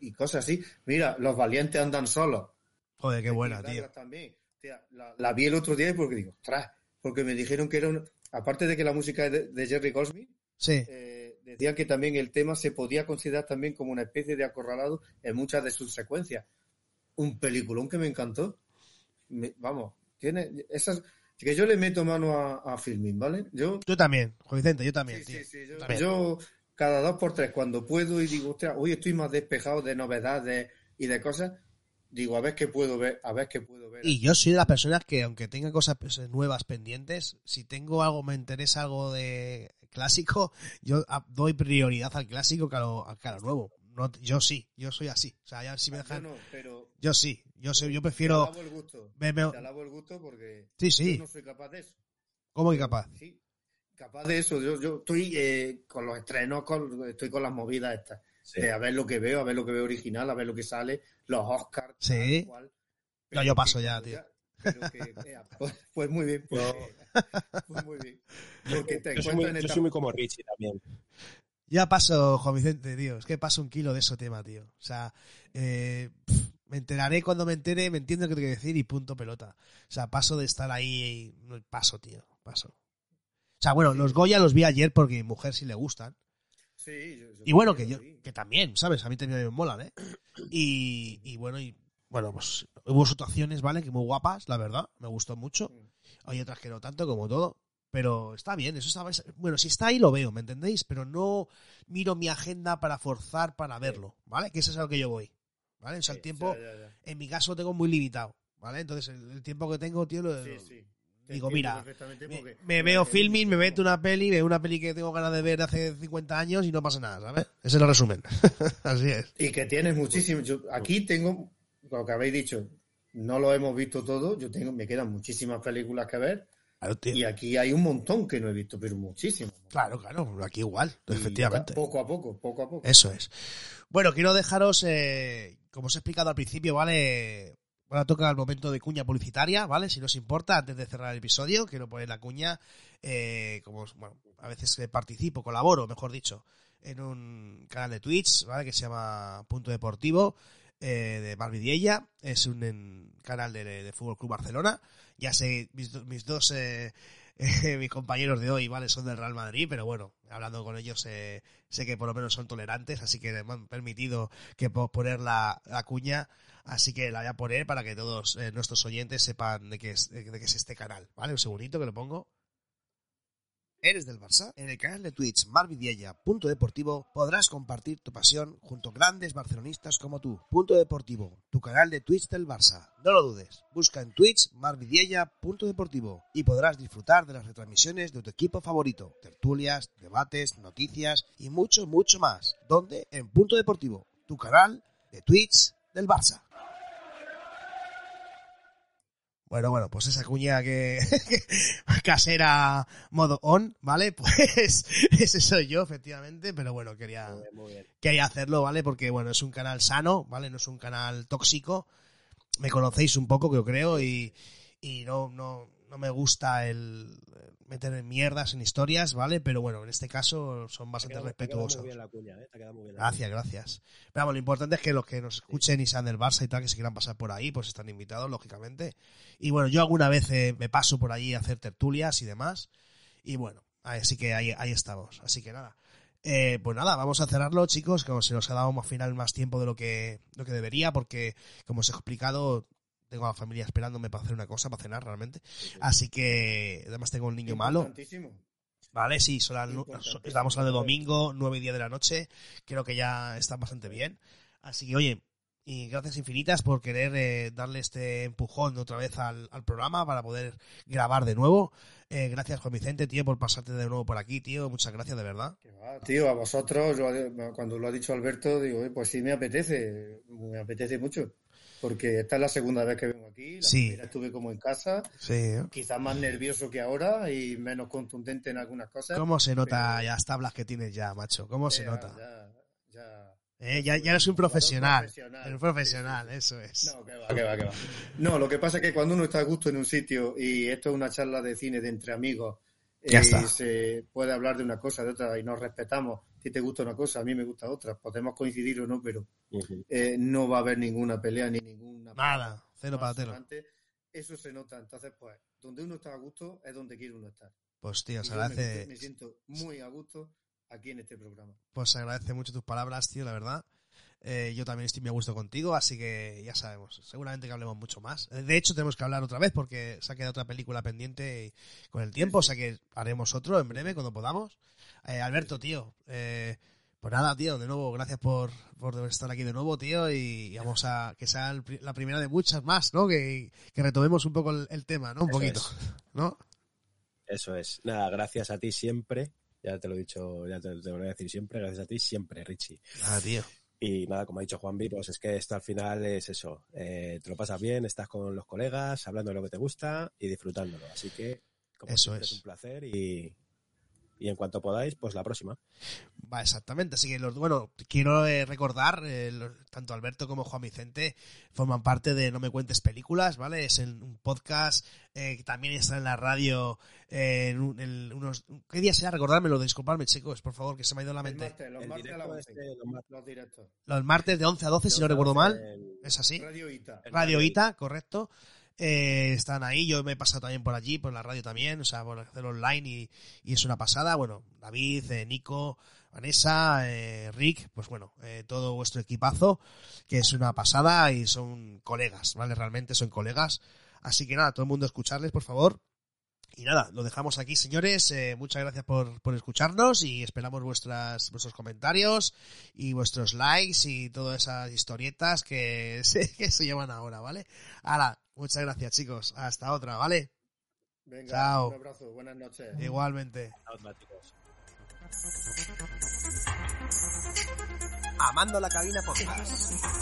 Y cosas así. Mira, los valientes andan solos. Joder, qué buena, tío. También. Tía, la, la vi el otro día porque digo, ostras, porque me dijeron que era un... Aparte de que la música es de, de Jerry Goldsmith, Sí, eh, decían que también el tema se podía considerar también como una especie de acorralado en muchas de sus secuencias. Un peliculón que me encantó. Me- vamos, tiene esas que yo le meto mano a, a filming, ¿vale? Yo, yo también, Juan Vicente, yo también, sí, tío. sí, sí, yo, También. yo cada dos por tres cuando puedo y digo, ostras, hoy estoy más despejado de novedades y de cosas, digo, a ver qué puedo ver, a ver qué puedo ver. Y yo soy de las personas que, aunque tenga cosas pues, nuevas pendientes, si tengo algo, me interesa algo de clásico, yo ah, doy prioridad al clásico que a lo, que a lo nuevo. No, yo sí, yo soy así. O sea, ya si me Yo dejan. no, pero Yo sí, yo sé, yo te prefiero. alabo el gusto. me- me- Te alabo el gusto porque Sí, sí, yo no soy capaz de eso. ¿cómo que capaz? Sí, capaz de eso. Yo, yo estoy eh, con los estrenos, con, estoy con las movidas estas. Sí. De a ver lo que veo, a ver lo que veo original, a ver lo que sale, los Oscars. Sí. cual. No, yo que paso ya, tío. pero que, ea, pues, pues muy bien, pues, pues muy bien. Porque te Yo soy, muy, en yo esta- soy muy como Richie también. Ya paso, Juan Vicente, tío. Es que paso un kilo de ese tema, tío. O sea, eh, me enteraré cuando me entere, me entiendo qué te quiero decir y punto pelota. O sea, paso de estar ahí, y- paso, tío, paso. O sea, bueno, los Goya los vi ayer porque a mi mujer sí le gustan. Sí, yo- yo Y bueno, que yo, que también, ¿sabes? A mí también me molan, ¿eh? Y, y bueno, y bueno, pues hubo situaciones, ¿vale? Que muy guapas, la verdad, me gustó mucho. Hay otras que no tanto, como todo. Pero está bien, eso está, bueno, si está ahí lo veo, ¿me entendéis? Pero no miro mi agenda para forzar para verlo, ¿vale? Que eso es a lo que yo voy, ¿vale? O sea, el Sí, tiempo, ya, ya, ya. en mi caso, tengo muy limitado, ¿vale? Entonces, el, el tiempo que tengo, tío, lo, Sí, sí. Digo, mira, me, veo filming, me meto una peli, veo una peli que tengo ganas de ver hace 50 años y no pasa nada, ¿sabes? Ese es el resumen. <laughs> Así es. Y que tienes muchísimo. Yo aquí tengo, lo que habéis dicho, no lo hemos visto todo. Yo tengo, me quedan muchísimas películas que ver. Claro. Y aquí hay un montón que no he visto, pero muchísimas. Claro, claro, aquí igual, Y efectivamente. Poco a poco, poco a poco. Eso es. Bueno, quiero dejaros, eh, como os he explicado al principio, ¿vale? Ahora toca el momento de cuña publicitaria, ¿vale? Si no os importa, antes de cerrar el episodio, quiero poner la cuña, eh, como, bueno, a veces participo, colaboro, mejor dicho, en un canal de Twitch, ¿vale? Que se llama Punto Deportivo, eh, de Marvidiella. Es un en- canal de, de Fútbol Club Barcelona. Ya sé, mis, mis dos, eh, <laughs> mis compañeros de hoy, ¿vale? Son del Real Madrid, pero bueno, hablando con ellos, eh, sé que por lo menos son tolerantes, así que me han permitido que puedo poner la, la cuña, así que la voy a poner para que todos eh, nuestros oyentes sepan de qué, es, de, qué es este canal, ¿vale? Un segundito que lo pongo. ¿Eres del Barça? En el canal de Twitch Marvidiella, Punto Deportivo, podrás compartir tu pasión junto a grandes barcelonistas como tú. Punto Deportivo, tu canal de Twitch del Barça. No lo dudes, busca en Twitch Marvidiella, Punto Deportivo y podrás disfrutar de las retransmisiones de tu equipo favorito, tertulias, debates, noticias y mucho, mucho más. ¿Dónde? En Punto Deportivo, tu canal de Twitch del Barça. Bueno, bueno, pues esa cuña que <laughs> casera modo on, ¿vale? <laughs> Pues ese soy yo, efectivamente, pero bueno, quería, Muy bien, muy bien. quería hacerlo, ¿vale? Porque bueno, es un canal sano, ¿vale? No es un canal tóxico. Me conocéis un poco, que yo creo, y, y no, no, no me gusta el meter mierdas en historias, ¿vale? Pero bueno, en este caso son bastante quedado- respetuosos. cuña, ¿eh? Gracias, gracias. Pero vamos, lo importante es que los que nos escuchen y sean del Barça y tal, que se quieran pasar por ahí, pues están invitados, lógicamente. Y bueno, yo alguna vez eh, me paso por allí a hacer tertulias y demás. Y bueno, así que ahí, ahí estamos. Así que nada. Eh, pues nada, vamos a cerrarlo, chicos, como se nos ha dado al final más tiempo de lo que, lo que debería, porque como os he explicado, tengo a la familia esperándome para hacer una cosa, para cenar realmente. Así que además tengo un niño malo. Vale, sí, son las estamos hablando de domingo, 9 y 10 de la noche. Creo que ya está bastante bien. Así que, oye, y gracias infinitas por querer eh, darle este empujón otra vez al, al programa para poder grabar de nuevo. Eh, gracias, Juan Vicente, tío, por pasarte de nuevo por aquí, tío. Muchas gracias, de verdad. Va, tío, a vosotros, yo, cuando lo ha dicho Alberto, digo, "Eh, pues sí me apetece, me apetece mucho. Porque esta es la segunda vez que vengo aquí. La Sí. primera estuve como en casa, Sí. ¿eh? quizás más nervioso que ahora y menos contundente en algunas cosas. ¿Cómo se nota Pero- las tablas que tienes ya, macho? ¿Cómo se Ya, nota? Ya, ya. Eh, ya, ya eres un profesional. profesional. Eres profesional, Sí, eso es. No, que va, que va, que va. No, lo que pasa es que cuando uno está a gusto en un sitio y esto es una charla de cine de entre amigos, Ya eh, está. se puede hablar de una cosa, de otra y nos respetamos. A ti te gusta una cosa, a mí me gusta otra. Podemos coincidir o no, pero eh, no va a haber ninguna pelea ni ninguna. Nada, cero patatero. adelante. Eso se nota. Entonces, pues, donde uno está a gusto es donde quiere uno estar. Pues, tío, Y se me, agradece, me siento muy a gusto aquí en este programa. pues se agradece mucho tus palabras, tío, la verdad. Eh, yo también estoy muy a gusto contigo, así que ya sabemos. Seguramente que hablemos mucho más. Eh, De hecho, tenemos que hablar otra vez porque se ha quedado otra película pendiente con el tiempo, o sea que haremos otro en breve cuando podamos. Eh, Alberto, tío, eh, pues nada, tío, de nuevo, gracias por, por estar aquí de nuevo, tío, y, y vamos a que sea el la primera de muchas más, ¿no? Que, que retomemos un poco el, el tema, ¿no? Un Eso poquito, es. <laughs> ¿no? Eso es. Nada, gracias a ti siempre. Ya te lo he dicho, ya te, te lo voy a decir siempre. Gracias a ti siempre, Richie. Ah, tío. Y nada, como ha dicho Juanvi, pues es que esto al final es eso. eh, te lo pasas bien, estás con los colegas, hablando de lo que te gusta y disfrutándolo. Así que, como Eso siempre, es. un placer y, y en cuanto podáis, pues la próxima. Va, exactamente. Así que, los, bueno, quiero eh, recordar, eh, los- tanto Alberto como Juan Vicente forman parte de No Me Cuentes Películas, ¿vale? Es en un podcast eh, que también está en la radio eh, en, un- en unos... ¿Qué día será? Recordármelo, disculpadme, chicos, por favor, que se me ha ido la El mente. martes, los El martes a las directo 11. este, los mar- Los directos. Los martes de 11 a 12, si no recuerdo mal. el- ¿Es así? Radio Ita. Radio Ita, correcto. Eh, están ahí, yo me he pasado también por allí, por la radio también, o sea, por hacerlo online y, y es una pasada. Bueno, David, eh, Nico, Vanessa, eh, Rick, pues bueno, eh, todo vuestro equipazo, que es una pasada y son colegas, ¿vale? Realmente son colegas. Así que nada, todo el mundo escucharles, por favor. Y nada, lo dejamos aquí, señores. Eh, muchas gracias por, por escucharnos y esperamos vuestras, vuestros comentarios y vuestros likes y todas esas historietas que <laughs> se, que se llevan ahora, ¿vale? Ahora, muchas gracias, chicos. Hasta otra, ¿vale? Venga, Chao. un abrazo. Buenas noches. Igualmente. Amando la cabina podcast.